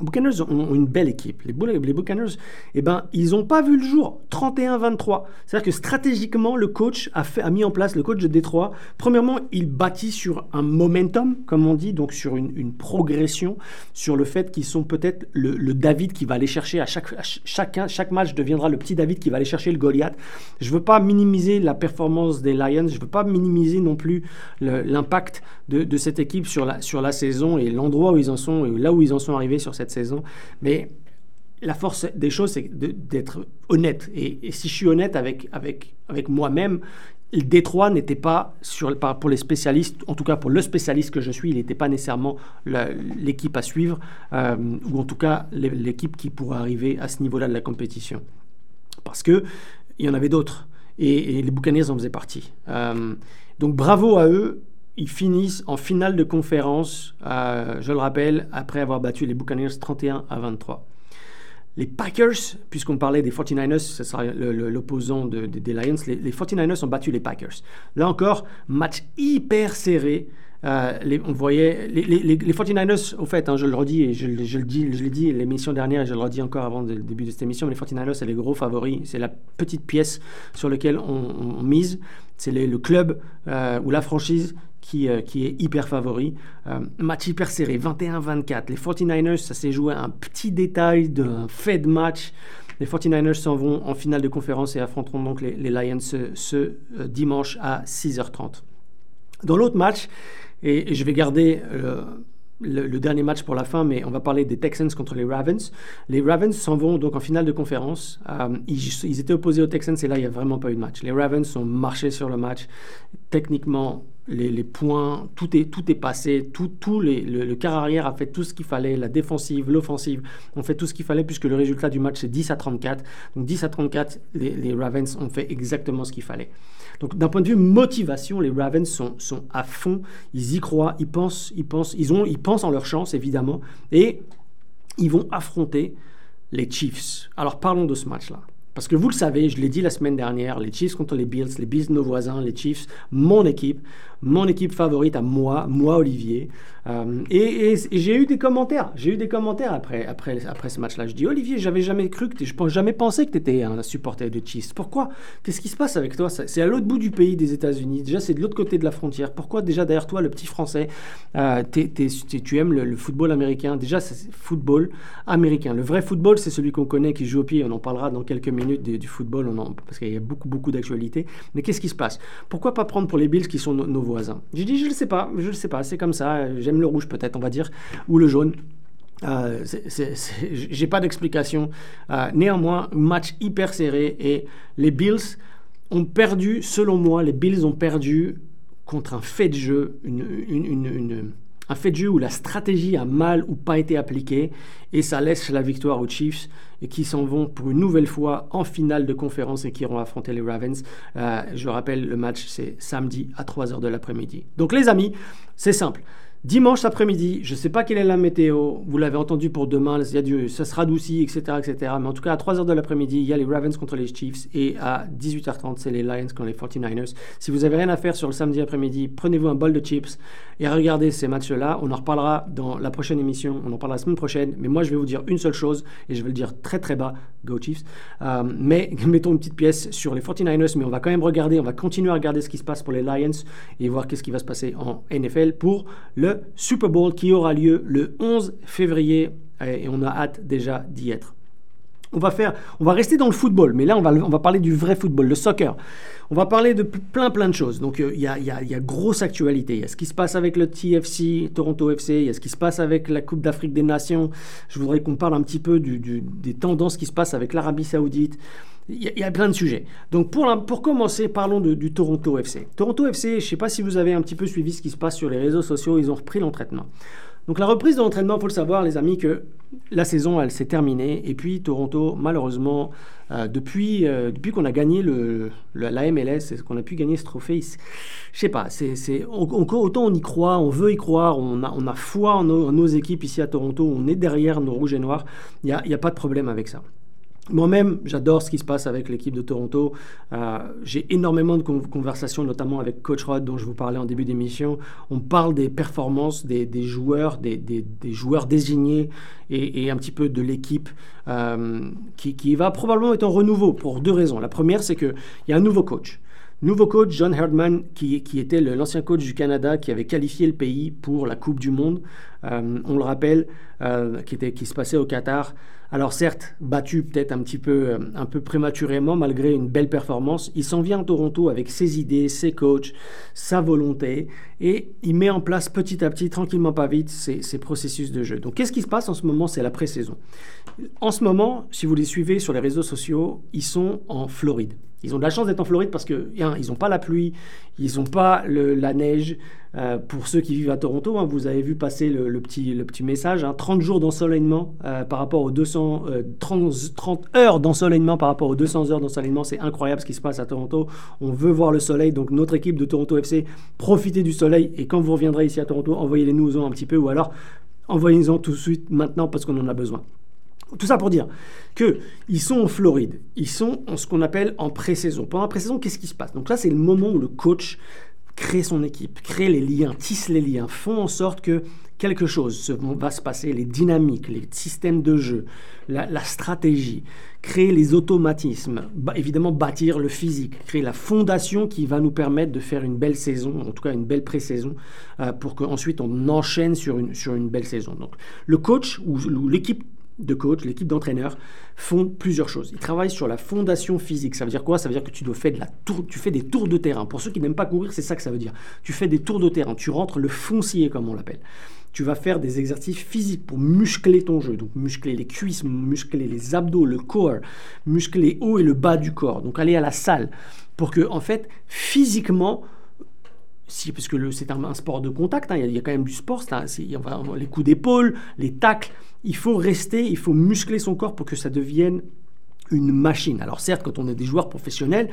Buccaneers ont une belle équipe. Les, Buccaneers, eh ben, ils n'ont pas vu le jour. 31-23. C'est-à-dire que stratégiquement, le coach a, mis en place, le coach de Détroit, premièrement, il bâtit sur un momentum, comme on dit, donc sur une, progression, sur le fait qu'ils sont peut-être le, David qui va aller chercher à chaque, match deviendra le petit David qui va aller chercher le Goliath. Je ne veux pas minimiser la performance des Lions, je ne veux pas minimiser non plus l'impact de, de, cette équipe sur la, sur la saison et l'endroit où ils en sont, et là où ils en sont arrivés sur cette saison. Mais la force des choses, c'est d'être honnête. Et, si je suis honnête avec, avec, avec moi-même, le Détroit n'était pas, sur, pour les spécialistes, en tout cas pour le spécialiste que je suis, il n'était pas nécessairement l'équipe à suivre, euh, ou en tout cas l'équipe qui pourrait arriver à ce niveau-là de la compétition. Parce qu'il y en avait d'autres, et, les Buccaneers en faisaient partie. Euh, donc bravo à eux, ils finissent en finale de conférence, euh, je le rappelle, après avoir battu les Buccaneers 31 à 23. Les Packers, puisqu'on parlait des 49ers, ce sera l'opposant des Lions, les, 49ers ont battu les Packers. Là encore, match hyper serré. Euh, les, on voyait les, les, 49ers, au fait, hein, je le redis et je, je l'ai dit l'émission dernière et je le redis encore avant le début de cette émission, les 49ers, c'est les gros favoris, c'est la petite pièce sur laquelle on, mise, c'est le club euh, ou la franchise euh, qui, est hyper favori. Euh, match hyper serré, 21-24. Les 49ers, ça s'est joué un petit détail d'un fait de match. Les 49ers s'en vont en finale de conférence et affronteront donc les, Lions ce, euh, dimanche à 6h30. Dans l'autre match, et, je vais garder le, dernier match pour la fin, mais on va parler des Texans contre les Ravens. Les Ravens s'en vont donc en finale de conférence. ils, ils, étaient opposés aux Texans et là, il n'y a vraiment pas eu de match. Les Ravens ont marché sur le match. Techniquement, les, points, tout est, tout est passé, tout, les, le, le, quart arrière a fait tout ce qu'il fallait, la défensive, l'offensive ont fait tout ce qu'il fallait puisque le résultat du match c'est 10 à 34. Donc 10 à 34, les, Ravens ont fait exactement ce qu'il fallait. Donc d'un point de vue motivation, les Ravens sont, sont à fond, ils y croient, ils pensent, ils pensent, ils ont, ils pensent en leur chance évidemment et ils vont affronter les Chiefs. Alors parlons de ce match-là. Parce que vous le savez, je l'ai dit la semaine dernière, les Chiefs contre les Bills, les Bills nos voisins, les Chiefs, mon équipe, mon équipe favorite à moi, moi Olivier. Euh, et, j'ai eu des commentaires, j'ai eu des commentaires après, après, après ce match-là. Je dis Olivier, j'avais jamais cru que je jamais pensé que tu étais un supporter de Chiefs. Pourquoi? Qu'est-ce qui se passe avec toi? C'est à l'autre bout du pays des États-Unis. Déjà, c'est de l'autre côté de la frontière. Pourquoi déjà derrière toi, le petit Français, euh, tu aimes le, football américain? Déjà, c'est football américain. Le vrai football, c'est celui qu'on connaît, qui joue au pied. On en parlera dans quelques minutes du, football, parce qu'il y a beaucoup beaucoup d'actualité. Mais qu'est-ce qui se passe? Pourquoi pas prendre pour les Bills qui sont nos voisins. J'ai dit, je ne sais pas, je ne sais pas, c'est comme ça, j'aime le rouge peut-être, on va dire, ou le jaune. Euh, j'ai pas d'explication. Euh, néanmoins, match hyper serré et les Bills ont perdu, selon moi, les Bills ont perdu contre un fait de jeu, une, une un fait de jeu où la stratégie a mal ou pas été appliquée et ça laisse la victoire aux Chiefs qui s'en vont pour une nouvelle fois en finale de conférence et qui iront affronter les Ravens. Euh, je rappelle, le match c'est samedi à 3h de l'après-midi. Donc les amis, c'est simple. Dimanche après-midi, je ne sais pas quelle est la météo, vous l'avez entendu pour demain, il y a du, ça se radoucit, etc., etc. Mais en tout cas, à 3h de l'après-midi, il y a les Ravens contre les Chiefs et à 18h30, c'est les Lions contre les 49ers. Si vous n'avez rien à faire sur le samedi après-midi, prenez-vous un bol de chips et regardez ces matchs-là. On en reparlera dans la prochaine émission, on en parlera la semaine prochaine. Mais moi, je vais vous dire une seule chose et je vais le dire très très bas, Go Chiefs. Euh, mais mettons une petite pièce sur les 49ers, mais on va quand même regarder, on va continuer à regarder ce qui se passe pour les Lions et voir qu'est-ce qui va se passer en NFL pour le Super Bowl qui aura lieu le 11 février et on a hâte déjà d'y être. On va, faire, on va rester dans le football, mais là on va, on va parler du vrai football, le soccer. On va parler de plein plein de choses. Donc euh, il y, a, y, a, grosse actualité. Il y a ce qui se passe avec le TFC, Toronto FC, il y a ce qui se passe avec la Coupe d'Afrique des Nations. Je voudrais qu'on parle un petit peu des tendances qui se passent avec l'Arabie Saoudite. Il y, a plein de sujets. Donc pour, pour commencer, parlons du Toronto FC. Toronto FC, je ne sais pas si vous avez un petit peu suivi ce qui se passe sur les réseaux sociaux, ils ont repris l'entraînement. Donc la reprise de l'entraînement, il faut le savoir, les amis, que la saison, elle s'est terminée. Et puis Toronto, malheureusement, euh, depuis, euh, depuis qu'on a gagné le, la MLS, qu'on a pu gagner ce trophée, je sais pas, c'est, autant on y croit, on veut y croire, on a, on a foi en nos, équipes ici à Toronto, on est derrière nos rouges et noirs, il n'y a, a pas de problème avec ça. Moi-même, j'adore ce qui se passe avec l'équipe de Toronto. Euh, j'ai énormément de conversations, notamment avec Coach Rod, dont je vous parlais en début d'émission. On parle des performances des, joueurs, des, joueurs désignés et, un petit peu de l'équipe euh, qui, va probablement être en renouveau pour deux raisons. La première, c'est qu'il y a un nouveau coach. Nouveau coach, John Herdman, qui, était l'ancien coach du Canada, qui avait qualifié le pays pour la Coupe du Monde, euh, on le rappelle, qui se passait au Qatar. Alors certes, battu peut-être un petit peu, euh, un peu prématurément, malgré une belle performance, il s'en vient à Toronto avec ses idées, ses coachs, sa volonté, et il met en place petit à petit, tranquillement pas vite, ses, ses processus de jeu. Donc qu'est-ce qui se passe en ce moment? C'est la pré-saison. En ce moment, si vous les suivez sur les réseaux sociaux, ils sont en Floride. Ils ont de la chance d'être en Floride parce que, ils n'ont pas la pluie, ils n'ont pas la neige. Euh, pour ceux qui vivent à Toronto, hein, vous avez vu passer le, petit, le petit message, 30 hein. jours d'ensoleillement euh, par rapport aux 200, 30, 30, heures d'ensoleillement par rapport aux 200 heures d'ensoleillement. C'est incroyable ce qui se passe à Toronto. On veut voir le soleil, donc notre équipe de Toronto FC, profitez du soleil et quand vous reviendrez ici à Toronto, envoyez-les nous un petit peu ou alors envoyez-les-en tout de suite maintenant parce qu'on en a besoin. Tout ça pour dire qu'ils sont en Floride, ils sont en ce qu'on appelle en pré-saison. Pendant la pré-saison, qu'est-ce qui se passe? Donc là, c'est le moment où le coach crée son équipe, crée les liens, tisse les liens, font en sorte que quelque chose va se passer, les dynamiques, les systèmes de jeu, la, stratégie, créer les automatismes, évidemment bâtir le physique, créer la fondation qui va nous permettre de faire une belle saison, en tout cas une belle pré-saison, euh, pour qu'ensuite on enchaîne sur une, sur une belle saison. Donc le coach ou l'équipe de coach, l'équipe d'entraîneurs font plusieurs choses. Ils travaillent sur la fondation physique. Ça veut dire quoi? Ça veut dire que tu dois faire de la tour, tu fais des tours de terrain. Pour ceux qui n'aiment pas courir, c'est ça que ça veut dire. Tu fais des tours de terrain. Tu rentres le foncier comme on l'appelle. Tu vas faire des exercices physiques pour muscler ton jeu. Donc muscler les cuisses, muscler les abdos, le corps, muscler haut et le bas du corps. Donc aller à la salle pour que en fait physiquement si, parce que c'est un, sport de contact, hein, il, y a, quand même du sport, les coups d'épaule, les tacles, il faut rester, il faut muscler son corps pour que ça devienne une machine. Alors certes, quand on est des joueurs professionnels,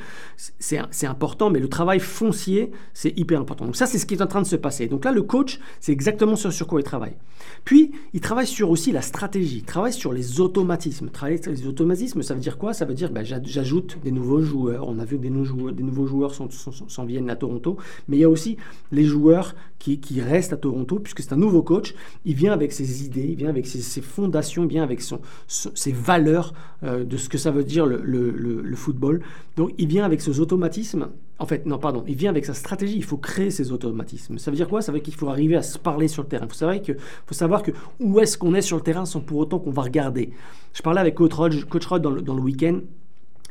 c'est important, mais le travail foncier, c'est hyper important. Donc ça, c'est ce qui est en train de se passer. Donc là, le coach, c'est exactement sur, sur quoi il travaille. Puis, il travaille sur aussi la stratégie, il travaille sur les automatismes. Travailler sur les automatismes, ça veut dire quoi? Ça veut dire, ben, j'ajoute des nouveaux joueurs. On a vu que des, nouveaux, des nouveaux joueurs s'en viennent à Toronto, mais il y a aussi les joueurs qui, qui restent à Toronto, puisque c'est un nouveau coach. Il vient avec ses idées, il vient avec ses, fondations, il vient avec son, ses valeurs euh, de ce que ça veut dire le, football. Donc il vient avec ses automatismes. En fait, non, pardon, il vient avec sa stratégie. Il faut créer ces automatismes. Ça veut dire quoi? Ça veut dire qu'il faut arriver à se parler sur le terrain. Il faut savoir que, faut savoir que où est-ce qu'on est sur le terrain sans pour autant qu'on va regarder. Je parlais avec Coach Rod, Coach Rod dans le, dans le week-end.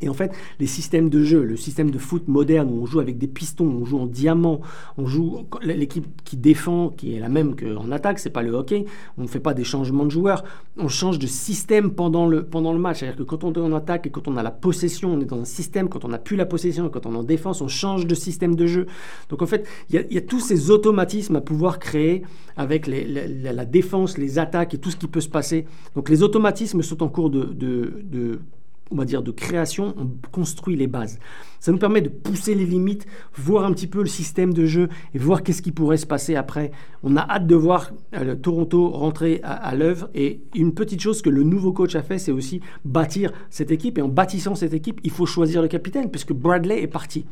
Et en fait, les systèmes de jeu, le système de foot moderne où on joue avec des pistons, on joue en diamant, on joue l'équipe qui défend, qui est la même qu'en attaque, c'est pas le hockey. On ne fait pas des changements de joueurs, on change de système pendant le, pendant le match. C'est-à-dire que quand on est en attaque et quand on a la possession, on est dans un système. Quand on n'a plus la possession, quand on est en défense, on change de système de jeu. Donc en fait, il y, a tous ces automatismes à pouvoir créer avec la, défense, les attaques et tout ce qui peut se passer. Donc les automatismes sont en cours de, de on va dire, de création, on construit les bases. Ça nous permet de pousser les limites, voir un petit peu le système de jeu et voir qu'est-ce qui pourrait se passer après. On a hâte de voir euh, Toronto rentrer à, l'œuvre. Et une petite chose que le nouveau coach a fait, c'est aussi bâtir cette équipe. Et en bâtissant cette équipe, il faut choisir le capitaine, puisque Bradley est parti.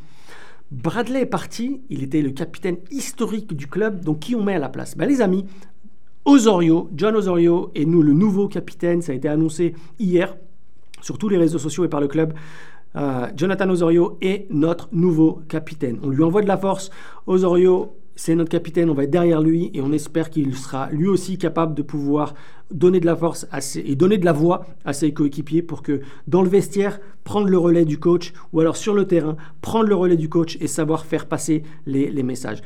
Bradley est parti, il était le capitaine historique du club, donc qui on met à la place? Ben, Les amis, Osorio, John Osorio est nous le nouveau capitaine, ça a été annoncé hier sur tous les réseaux sociaux et par le club. Euh, Jonathan Osorio est notre nouveau capitaine. On lui envoie de la force. Osorio, c'est notre capitaine, on va être derrière lui et on espère qu'il sera lui aussi capable de pouvoir donner de la force et donner de la voix à ses coéquipiers pour que dans le vestiaire, prendre le relais du coach ou alors sur le terrain, prendre le relais du coach et savoir faire passer les, les messages.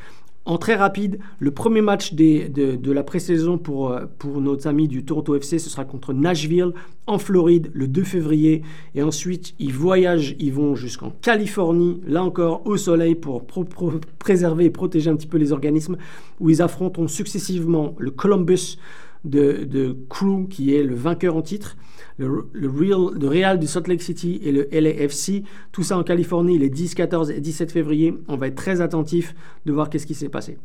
En très rapide, le premier match de, la pré-saison pour, euh, pour nos amis du Toronto FC, ce sera contre Nashville en Floride le 2 février. Et ensuite, ils voyagent, ils vont jusqu'en Californie, là encore au soleil pour préserver et protéger un petit peu les organismes, où ils affronteront successivement le Columbus de, de Crew, qui est le vainqueur en titre le, Real, du Salt Lake City et le LAFC. Tout ça en Californie les 10, 14 et 17 février. On va être très attentif de voir qu'est-ce qui s'est passé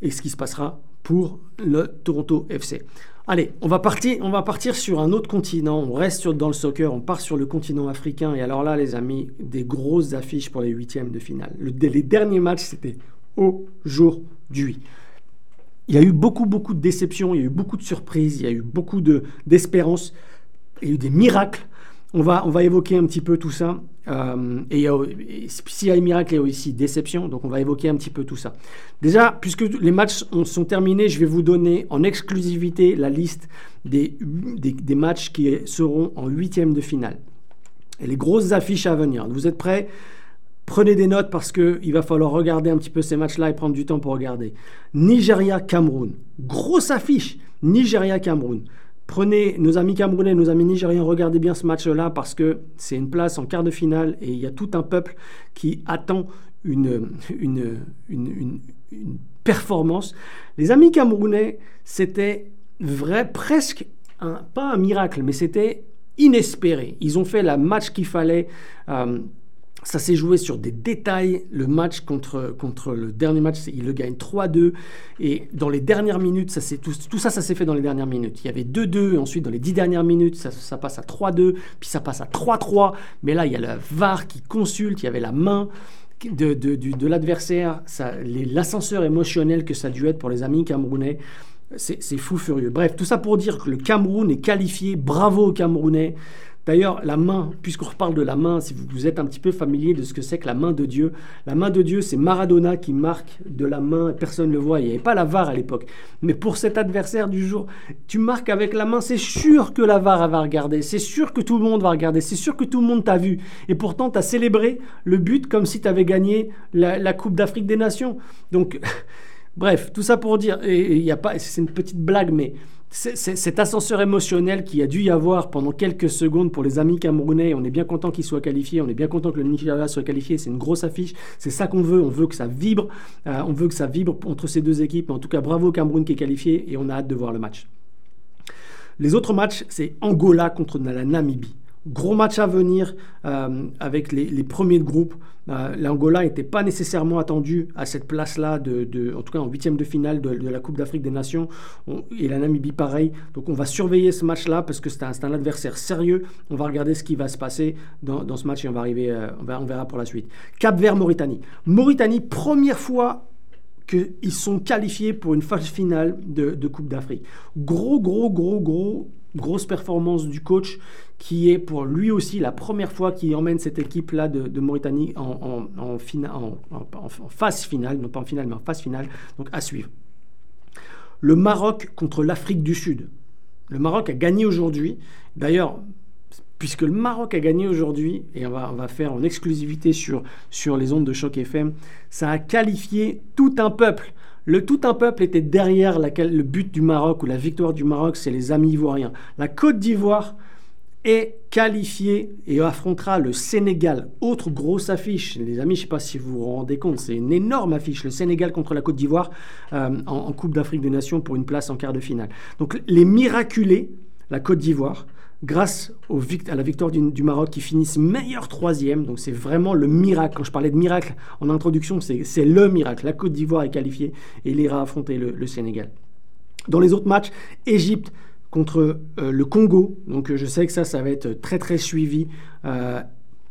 et ce qui se passera pour le Toronto FC. Allez, on va partir, on va partir sur un autre continent. On reste dans le soccer, on part sur le continent africain. Et alors là, les amis, des grosses affiches pour les huitièmes de finale. les derniers matchs, c'était aujourd'hui il y a eu beaucoup, beaucoup de déceptions, il y a eu beaucoup de surprises, il y a eu beaucoup d'espérance, il y a eu des miracles. On va, on va évoquer un petit peu tout ça. Euh, et s'il y a des miracles, il y a aussi déception. Donc on va évoquer un petit peu tout ça. Déjà, puisque les matchs sont terminés, je vais vous donner en exclusivité la liste des, des, des matchs qui seront en huitième de finale. Et les grosses affiches à venir. Vous êtes prêts? Prenez des notes parce qu'il va falloir regarder un petit peu ces matchs-là et prendre du temps pour regarder. Nigeria-Cameroun. Grosse affiche. Nigeria-Cameroun. Prenez nos amis camerounais, nos amis nigériens, regardez bien ce match-là parce que c'est une place en quart de finale et il y a tout un peuple qui attend une, une, une, performance. Les amis camerounais, c'était vrai, presque pas un miracle, mais c'était inespéré. Ils ont fait la match qu'il fallait. Euh, ça s'est joué sur des détails. Le match contre, contre le dernier match, il le gagne 3-2. Et dans les dernières minutes, ça tout, tout ça, ça s'est fait dans les dernières minutes. Il y avait 2-2. Ensuite, dans les 10 dernières minutes, ça, passe à 3-2. Puis ça passe à 3-3. Mais là, il y a le VAR qui consulte. Il y avait la main de, de, de l'adversaire. L'ascenseur émotionnel que ça a dû être pour les amis camerounais. C'est fou furieux. Bref, tout ça pour dire que le Cameroun est qualifié. Bravo aux Camerounais. D'ailleurs, la main, puisqu'on reparle de la main, si vous êtes un petit peu familier de ce que c'est que la main de Dieu, la main de Dieu, c'est Maradona qui marque de la main, personne ne le voit, il n'y avait pas la VAR à l'époque. Mais pour cet adversaire du jour, tu marques avec la main, c'est sûr que la VAR va regarder, c'est sûr que tout le monde va regarder, c'est sûr que tout le monde t'a vu. Et pourtant, tu as célébré le but comme si tu avais gagné la, Coupe d'Afrique des Nations. Donc, bref, tout ça pour dire, et il y a pas, c'est une petite blague, mais cet ascenseur émotionnel qui a dû y avoir pendant quelques secondes pour les amis camerounais, on est bien content qu'ils soient qualifiés, on est bien content que le Nigeria soit qualifié, c'est une grosse affiche, c'est ça qu'on veut, on veut que ça vibre, euh, on veut que ça vibre entre ces deux équipes, en tout cas bravo Cameroun qui est qualifié et on a hâte de voir le match. Les autres matchs, c'est Angola contre la Namibie. Gros match à venir euh, avec les, premiers de groupe. Euh, L'Angola n'était pas nécessairement attendu à cette place-là, de, en tout cas en huitième de finale de, la Coupe d'Afrique des Nations. et la Namibie, pareil. Donc on va surveiller ce match-là parce que c'est un, adversaire sérieux. On va regarder ce qui va se passer dans, ce match et on va arriver, euh, on, verra pour la suite. Cap Vert, Mauritanie. Mauritanie, première fois qu'ils sont qualifiés pour une phase finale de, de Coupe d'Afrique. Gros, gros, gros, gros grosse performance du coach qui est pour lui aussi la première fois qu'il emmène cette équipe-là de, Mauritanie en, en, phase finale, non pas en finale, mais en phase finale, donc à suivre. Le Maroc contre l'Afrique du Sud. Le Maroc a gagné aujourd'hui. D'ailleurs, puisque le Maroc a gagné aujourd'hui, et on va, faire en exclusivité sur, sur les ondes de choc FM, ça a qualifié tout un peuple. Le tout un peuple était derrière le but du Maroc ou la victoire du Maroc, c'est les amis ivoiriens. La Côte d'Ivoire est qualifiée et affrontera le Sénégal. Autre grosse affiche, les amis, je ne sais pas si vous vous rendez compte, c'est une énorme affiche, le Sénégal contre la Côte d'Ivoire euh, en, Coupe d'Afrique des Nations pour une place en quart de finale. Donc les miraculés, la Côte d'Ivoire, grâce à la victoire du, Maroc qui finissent meilleur troisième. Donc c'est vraiment le miracle. Quand je parlais de miracle en introduction, c'est le miracle. La Côte d'Ivoire est qualifiée et il ira affronter le, Sénégal. Dans les autres matchs, Égypte contre euh, le Congo. Donc je sais que ça, ça va être très très suivi. Euh,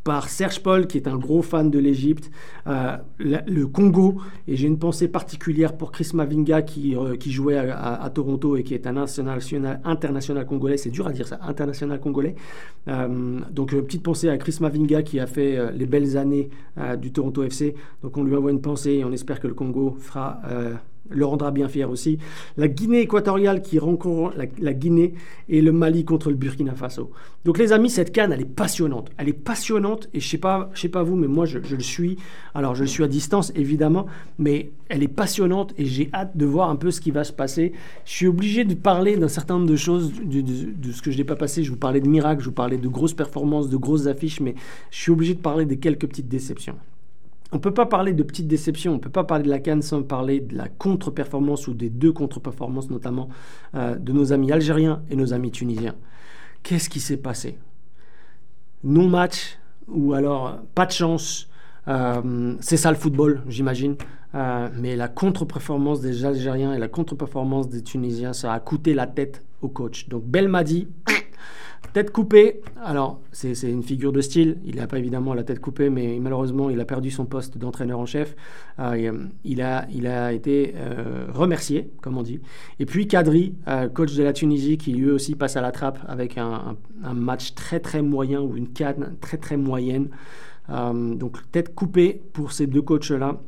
par Serge Paul, qui est un gros fan de l'Égypte, euh, le Congo, et j'ai une pensée particulière pour Chris Mavinga qui, euh, jouait à, Toronto et qui est un international, international congolais, c'est dur à dire ça, international congolais. Euh, donc petite pensée à Chris Mavinga qui a fait les belles années du Toronto FC. Donc on lui envoie une pensée et on espère que le Congo fera le rendra bien fier aussi. La Guinée équatoriale qui rencontre la, Guinée et le Mali contre le Burkina Faso. Donc les amis, cette canne, elle est passionnante. Elle est passionnante et je sais sais pas vous, mais moi je, le suis. Alors je le suis à distance évidemment, mais elle est passionnante et j'ai hâte de voir un peu ce qui va se passer. Je suis obligé de parler d'un certain nombre de choses, de, de ce que je n'ai pas passé. Je vous parlais de miracles, je vous parlais de grosses performances, de grosses affiches, mais je suis obligé de parler des quelques petites déceptions. On ne peut pas parler de petites déceptions, on ne peut pas parler de la Cannes sans parler de la contre-performance ou des deux contre-performances notamment euh, de nos amis algériens et nos amis tunisiens. Qu'est-ce qui s'est passé? Non-match ou alors pas de chance, euh, c'est ça le football, j'imagine. Euh, mais la contre-performance des Algériens et la contre-performance des Tunisiens, ça a coûté la tête au coach. Donc Belmadi, Tête coupée, alors c'est une figure de style, il n'a pas évidemment la tête coupée, mais malheureusement il a perdu son poste d'entraîneur en chef. Euh, il, a, il a été euh, remercié, comme on dit. Et puis Kadri, euh, coach de la Tunisie, qui lui aussi passe à la trappe avec un, match très très moyen ou une canne très très moyenne. donc tête coupée pour ces deux coachs-là.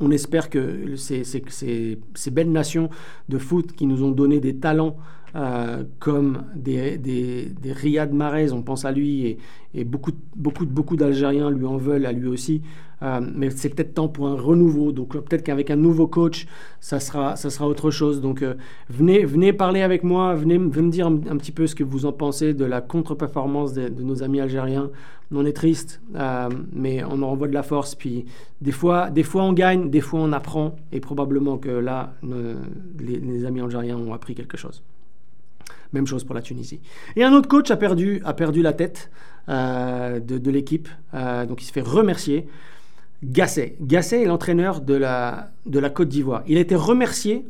On espère que ces, belles nations de foot qui nous ont donné des talents euh, comme des, des, des, Riyad Mahrez, on pense à lui, et, beaucoup, beaucoup, beaucoup d'Algériens lui en veulent à lui aussi. Euh, mais c'est peut-être temps pour un renouveau. Donc peut-être qu'avec un nouveau coach, ça sera, ça sera autre chose. Donc euh, venez, venez parler avec moi, venez, venez me dire un, petit peu ce que vous en pensez de la contre-performance de, nos amis algériens. On est triste, mais on en envoie de la force. Puis des fois, des fois on gagne, des fois on apprend. Et probablement que là, les amis algériens ont appris quelque chose. Même chose pour la Tunisie. Et un autre coach a perdu, la tête euh, de, l'équipe, euh, donc il se fait remercier. Gasset. Gasset est l'entraîneur de la Côte d'Ivoire. Il a été remercié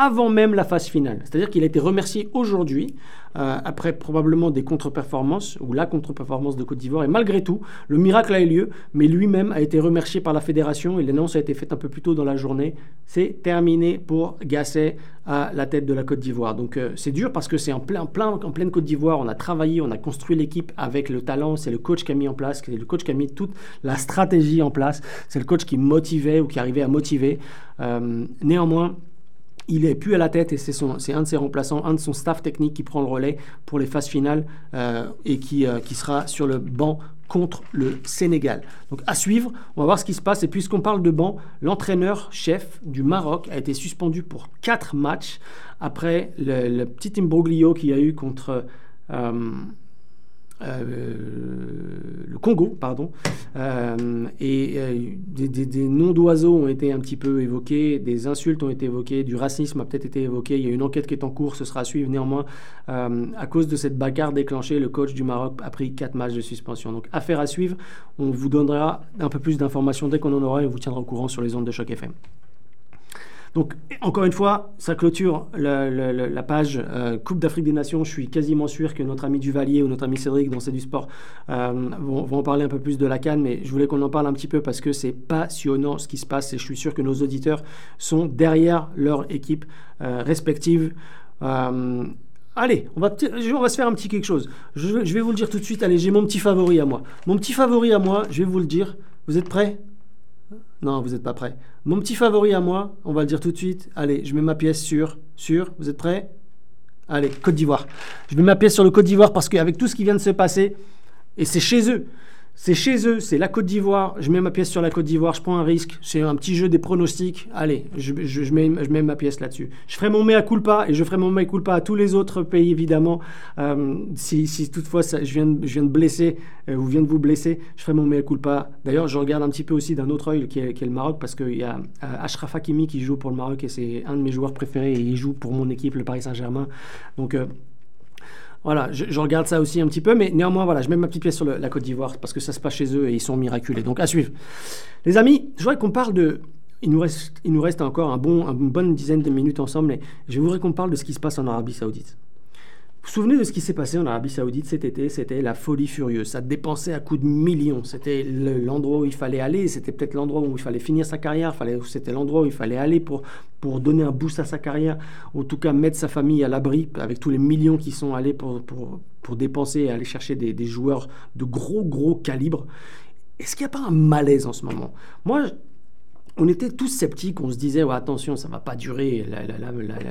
avant même la phase finale. C'est-à-dire qu'il a été remercié aujourd'hui euh, après probablement des contre-performances, ou la contre-performance de Côte d'Ivoire. Et malgré tout, le miracle a eu lieu, mais lui-même a été remercié par la fédération et l'annonce a été faite un peu plus tôt dans la journée. C'est terminé pour Gasset à la tête de la Côte d'Ivoire. Donc euh, c'est dur parce que c'est en, plein, plein, en pleine Côte d'Ivoire. On a travaillé, on a construit l'équipe avec le talent. C'est le coach qui a mis en place, c'est le coach qui a mis toute la stratégie en place. C'est le coach qui motivait ou qui arrivait à motiver. Euh, néanmoins, il est plus à la tête et c'est un de ses remplaçants, un de son staff technique qui prend le relais pour les phases finales euh, et qui, euh, qui sera sur le banc contre le Sénégal. Donc à suivre, on va voir ce qui se passe. Et puisqu'on parle de banc, l'entraîneur-chef du Maroc a été suspendu pour quatre matchs après le, petit imbroglio qu'il y a eu contre... Euh, euh, le Congo, pardon, euh, et euh, des, noms d'oiseaux ont été un petit peu évoqués, des insultes ont été évoquées, du racisme a peut-être été évoqué. Il y a une enquête qui est en cours, ce sera à suivre néanmoins. à cause de cette bagarre déclenchée, le coach du Maroc a pris quatre matchs de suspension. Donc affaire à suivre. On vous donnera un peu plus d'informations dès qu'on en aura et on vous tiendra au courant sur les ondes de choc FM. Donc, encore une fois, ça clôture la, page euh, Coupe d'Afrique des Nations. Je suis quasiment sûr que notre ami Duvalier ou notre ami Cédric dans C'est du sport euh, vont, en parler un peu plus de la Cannes, mais je voulais qu'on en parle un petit peu parce que c'est passionnant ce qui se passe et je suis sûr que nos auditeurs sont derrière leur équipe euh, respective. Allez, on va, se faire un petit quelque chose. Je vais vous le dire tout de suite. Allez, j'ai mon petit favori à moi. Mon petit favori à moi, je vais vous le dire. Vous êtes prêts? Non, vous n'êtes pas prêts. Mon petit favori à moi, on va le dire tout de suite. Allez, je mets ma pièce sur. Sur, vous êtes prêts? Allez, Côte d'Ivoire. Je mets ma pièce sur le Côte d'Ivoire parce qu'avec tout ce qui vient de se passer, et c'est chez eux, c'est chez eux, c'est la Côte d'Ivoire. Je mets ma pièce sur la Côte d'Ivoire, je prends un risque. C'est un petit jeu des pronostics. Allez, je, mets, ma pièce là-dessus. Je ferai mon mea culpa et je ferai mon mea culpa à tous les autres pays, évidemment. Euh, si, toutefois je, viens, je viens de blesser euh, ou viens de vous blesser, je ferai mon mea culpa. D'ailleurs, je regarde un petit peu aussi d'un autre œil qui est, le Maroc parce qu'il y a euh, Ashraf Hakimi qui joue pour le Maroc et c'est un de mes joueurs préférés et il joue pour mon équipe, le Paris Saint-Germain. Donc, voilà, je, regarde ça aussi un petit peu, mais néanmoins, voilà, je mets ma petite pièce sur la Côte d'Ivoire parce que ça se passe chez eux et ils sont miraculés. Donc à suivre. Les amis, je voudrais qu'on parle de. Il nous, reste, il nous reste encore un bon, une bonne dizaine de minutes ensemble, et je voudrais qu'on parle de ce qui se passe en Arabie Saoudite. Vous vous souvenez de ce qui s'est passé en Arabie Saoudite cet été? C'était la folie furieuse. Ça dépensait à coups de millions. C'était l'endroit où il fallait aller. C'était peut-être l'endroit où il fallait finir sa carrière. C'était l'endroit où il fallait aller pour, pour donner un boost à sa carrière. En tout cas, mettre sa famille à l'abri avec tous les millions qui sont allés pour, pour, pour dépenser et aller chercher des, des joueurs de gros, gros calibre. Est-ce qu'il n'y a pas un malaise en ce moment? Moi, on était tous sceptiques, on se disait ouais, attention, ça va pas durer.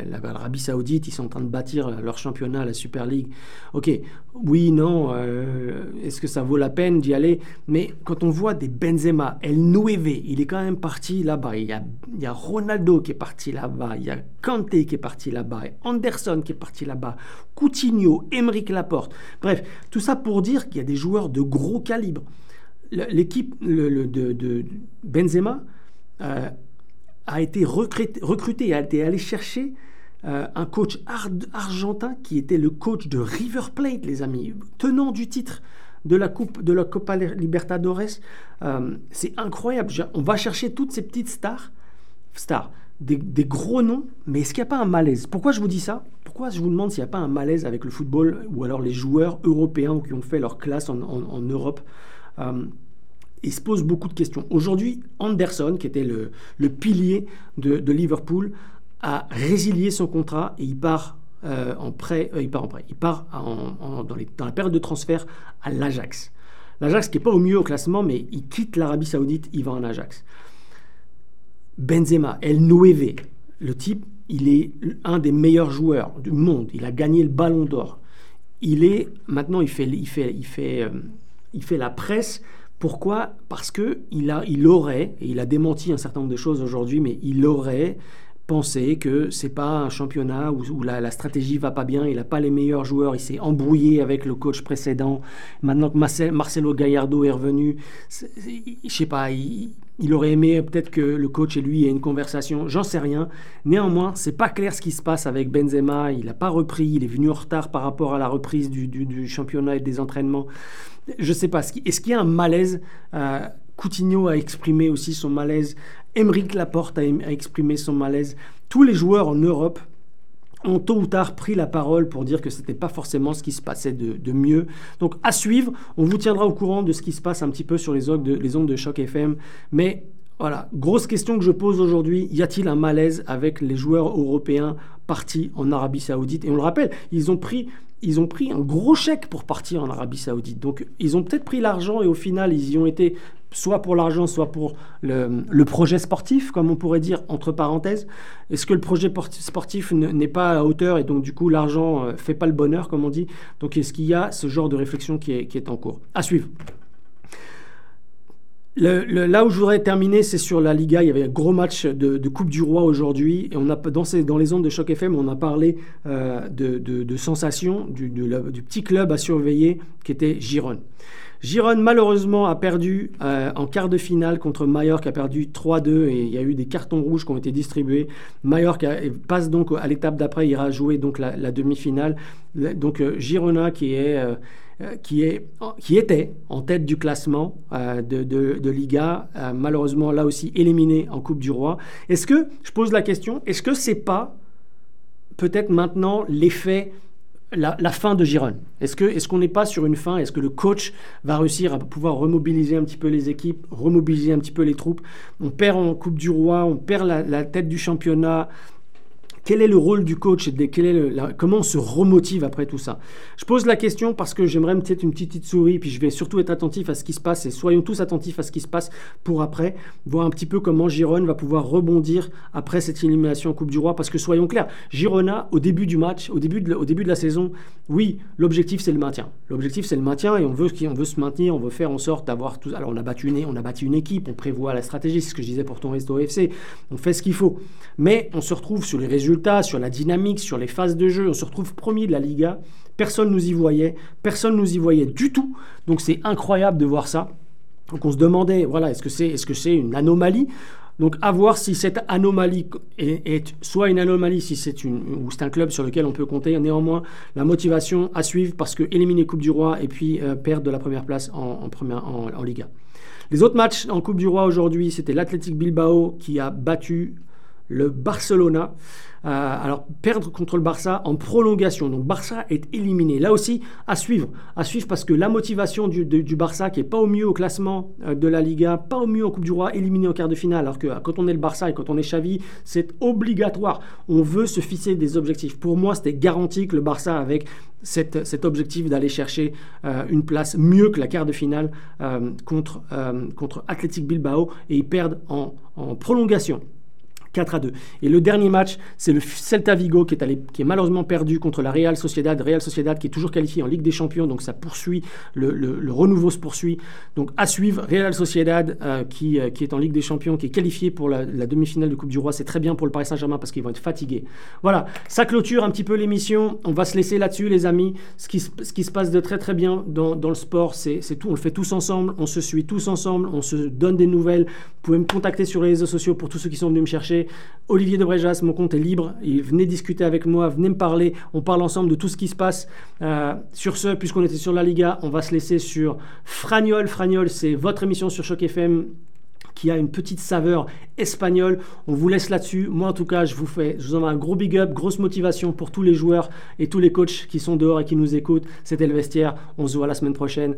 L'Arabie Saoudite, ils sont en train de bâtir leur championnat, la Super League. Ok, oui, non, euh, est-ce que ça vaut la peine d'y aller? Mais quand on voit des Benzema, El Nueve, il est quand même parti là-bas. Il, y a, Ronaldo qui est parti là-bas, il y a Kanté qui est parti là-bas, Anderson qui est parti là-bas, Coutinho, Emeric Laporte. Bref, tout ça pour dire qu'il y a des joueurs de gros calibre. L'équipe de Benzema euh, a été recruté, a été allé chercher euh, un coach argentin qui était le coach de River Plate, les amis, tenant du titre de la Coupe de la Copa Libertadores. Euh, c'est incroyable. On va chercher toutes ces petites stars, stars, des, gros noms, mais est-ce qu'il n'y a pas un malaise? Pourquoi je vous dis ça? Pourquoi je vous demande s'il n'y a pas un malaise avec le football ou alors les joueurs européens qui ont fait leur classe en, Europe? Il se pose beaucoup de questions. Aujourd'hui, Anderson, qui était le, pilier de, Liverpool, a résilié son contrat et il part euh, en prêt. Euh, il part en prêt. Il part dans, la période de transfert à l'Ajax. L'Ajax qui n'est pas au mieux au classement, mais il quitte l'Arabie Saoudite, il va en Ajax. Benzema, El Nueve, le type, il est un des meilleurs joueurs du monde. Il a gagné le Ballon d'Or. Il est maintenant, il fait, il fait, il fait, euh, il fait la presse pourquoi? Parce que il, aurait, et il a démenti un certain nombre de choses aujourd'hui, mais il aurait pensé que c'est pas un championnat où, la, la, stratégie va pas bien, il n'a pas les meilleurs joueurs, il s'est embrouillé avec le coach précédent. Maintenant que Marcelo Gallardo est revenu, je sais pas, il, il aurait aimé peut-être que le coach et lui aient une conversation, j'en sais rien. Néanmoins, c'est pas clair ce qui se passe avec Benzema. Il n'a pas repris, il est venu en retard par rapport à la reprise du, championnat et des entraînements. Je sais pas. Est-ce qu'il y a un malaise euh, Coutinho a exprimé aussi son malaise. Emeric Laporte a, exprimé son malaise. Tous les joueurs en Europe ont tôt ou tard pris la parole pour dire que ce n'était pas forcément ce qui se passait de, mieux. Donc à suivre, on vous tiendra au courant de ce qui se passe un petit peu sur les ondes de, les ondes de choc FM. Mais voilà, grosse question que je pose aujourd'hui, y a-t-il un malaise avec les joueurs européens partis en Arabie Saoudite? Et on le rappelle, ils ont pris ils ont pris un gros chèque pour partir en Arabie Saoudite. Donc, ils ont peut-être pris l'argent et au final, ils y ont été soit pour l'argent, soit pour le, projet sportif, comme on pourrait dire, entre parenthèses. Est-ce que le projet sportif n'est pas à hauteur et donc, du coup, l'argent ne euh, fait pas le bonheur, comme on dit? Donc, est-ce qu'il y a ce genre de réflexion qui est, en cours? À suivre là où je voudrais terminer, c'est sur la Liga. Il y avait un gros match de, Coupe du Roi aujourd'hui. Et on a, dans, dans, les ondes de Choc FM, on a parlé euh, de, sensations du, petit club à surveiller qui était Giron. Giron, malheureusement, a perdu euh, en quart de finale contre Mallorca, a perdu 3-2 et il y a eu des cartons rouges qui ont été distribués. Mallorca passe donc à l'étape d'après, ira jouer donc la, demi-finale. Donc euh, Girona qui est euh, qui, est, qui était en tête du classement euh, de, Liga, euh, malheureusement là aussi éliminé en Coupe du Roi. Est-ce que, je pose la question, est-ce que c'est pas peut-être maintenant l'effet la, fin de Giron. Est-ce qu'on est n'est pas sur une fin? Est-ce que le coach va réussir à pouvoir remobiliser un petit peu les équipes, remobiliser un petit peu les troupes? On perd en Coupe du Roi, on perd la tête du championnat, quel est le rôle du coach et est comment on se remotive après tout ça? Je pose la question parce que j'aimerais peut-être une petite, souris, puis je vais surtout être attentif à ce qui se passe et soyons tous attentifs à ce qui se passe pour après voir un petit peu comment Giron va pouvoir rebondir après cette élimination en Coupe du Roi. Parce que soyons clairs, Girona, au début du match, au début de, au début de la saison, oui, l'objectif c'est le maintien. L'objectif c'est le maintien et on veut, on veut se maintenir, on veut faire en sorte d'avoir tout. Alors on a battu une, on a battu une équipe, on prévoit la stratégie, c'est ce que je disais pour ton Resto FC, on fait ce qu'il faut. Mais on se retrouve sur les résultats sur la dynamique, sur les phases de jeu. On se retrouve premier de la Liga. Personne nous y voyait. Personne nous y voyait du tout. Donc c'est incroyable de voir ça. Donc on se demandait, voilà, est-ce que c'est est -ce c'est une anomalie? Donc à voir si cette anomalie est, soit une anomalie, si c'est une ou c'est un club sur lequel on peut compter. Néanmoins, la motivation à suivre parce que éliminer Coupe du Roi et puis euh, perdre de la première place en, première, en, en, Liga. Les autres matchs en Coupe du Roi aujourd'hui, c'était l'Athletic Bilbao qui a battu le Barcelona. Euh, alors, perdre contre le Barça en prolongation. Donc, Barça est éliminé. Là aussi, à suivre. À suivre parce que la motivation du, Barça, qui est pas au mieux au classement euh, de la Liga, pas au mieux en Coupe du Roi, éliminé en quart de finale. Alors que quand on est le Barça et quand on est Xavi, c'est obligatoire. On veut se fixer des objectifs. Pour moi, c'était garanti que le Barça, avec cet objectif d'aller chercher euh, une place mieux que la quart de finale contre, contre Athletic Bilbao, et ils perdent en prolongation. 4 à 2. Et le dernier match, c'est le Celta Vigo qui est, allé, qui est malheureusement perdu contre la Real Sociedad. Real Sociedad qui est toujours qualifié en Ligue des Champions, donc ça poursuit, le, renouveau se poursuit. Donc à suivre, Real Sociedad euh, qui, euh, qui est en Ligue des Champions, qui est qualifié pour la, demi-finale de Coupe du Roi. C'est très bien pour le Paris Saint-Germain parce qu'ils vont être fatigués. Voilà, ça clôture un petit peu l'émission. On va se laisser là-dessus, les amis. Ce qui, ce qui se passe de très très bien dans, dans le sport, c'est tout. On le fait tous ensemble, on se suit tous ensemble, on se donne des nouvelles. Vous pouvez me contacter sur les réseaux sociaux pour tous ceux qui sont venus me chercher. Olivier de Bréjas, mon compte est libre. Il venez discuter avec moi, venez me parler. On parle ensemble de tout ce qui se passe. Euh, sur ce, puisqu'on était sur la Liga, on va se laisser sur Fragnol. Fragnol, c'est votre émission sur Choc FM qui a une petite saveur espagnole. On vous laisse là-dessus. Moi, en tout cas, je vous fais, je vous envoie un gros big up, grosse motivation pour tous les joueurs et tous les coachs qui sont dehors et qui nous écoutent. C'était le vestiaire. On se voit la semaine prochaine.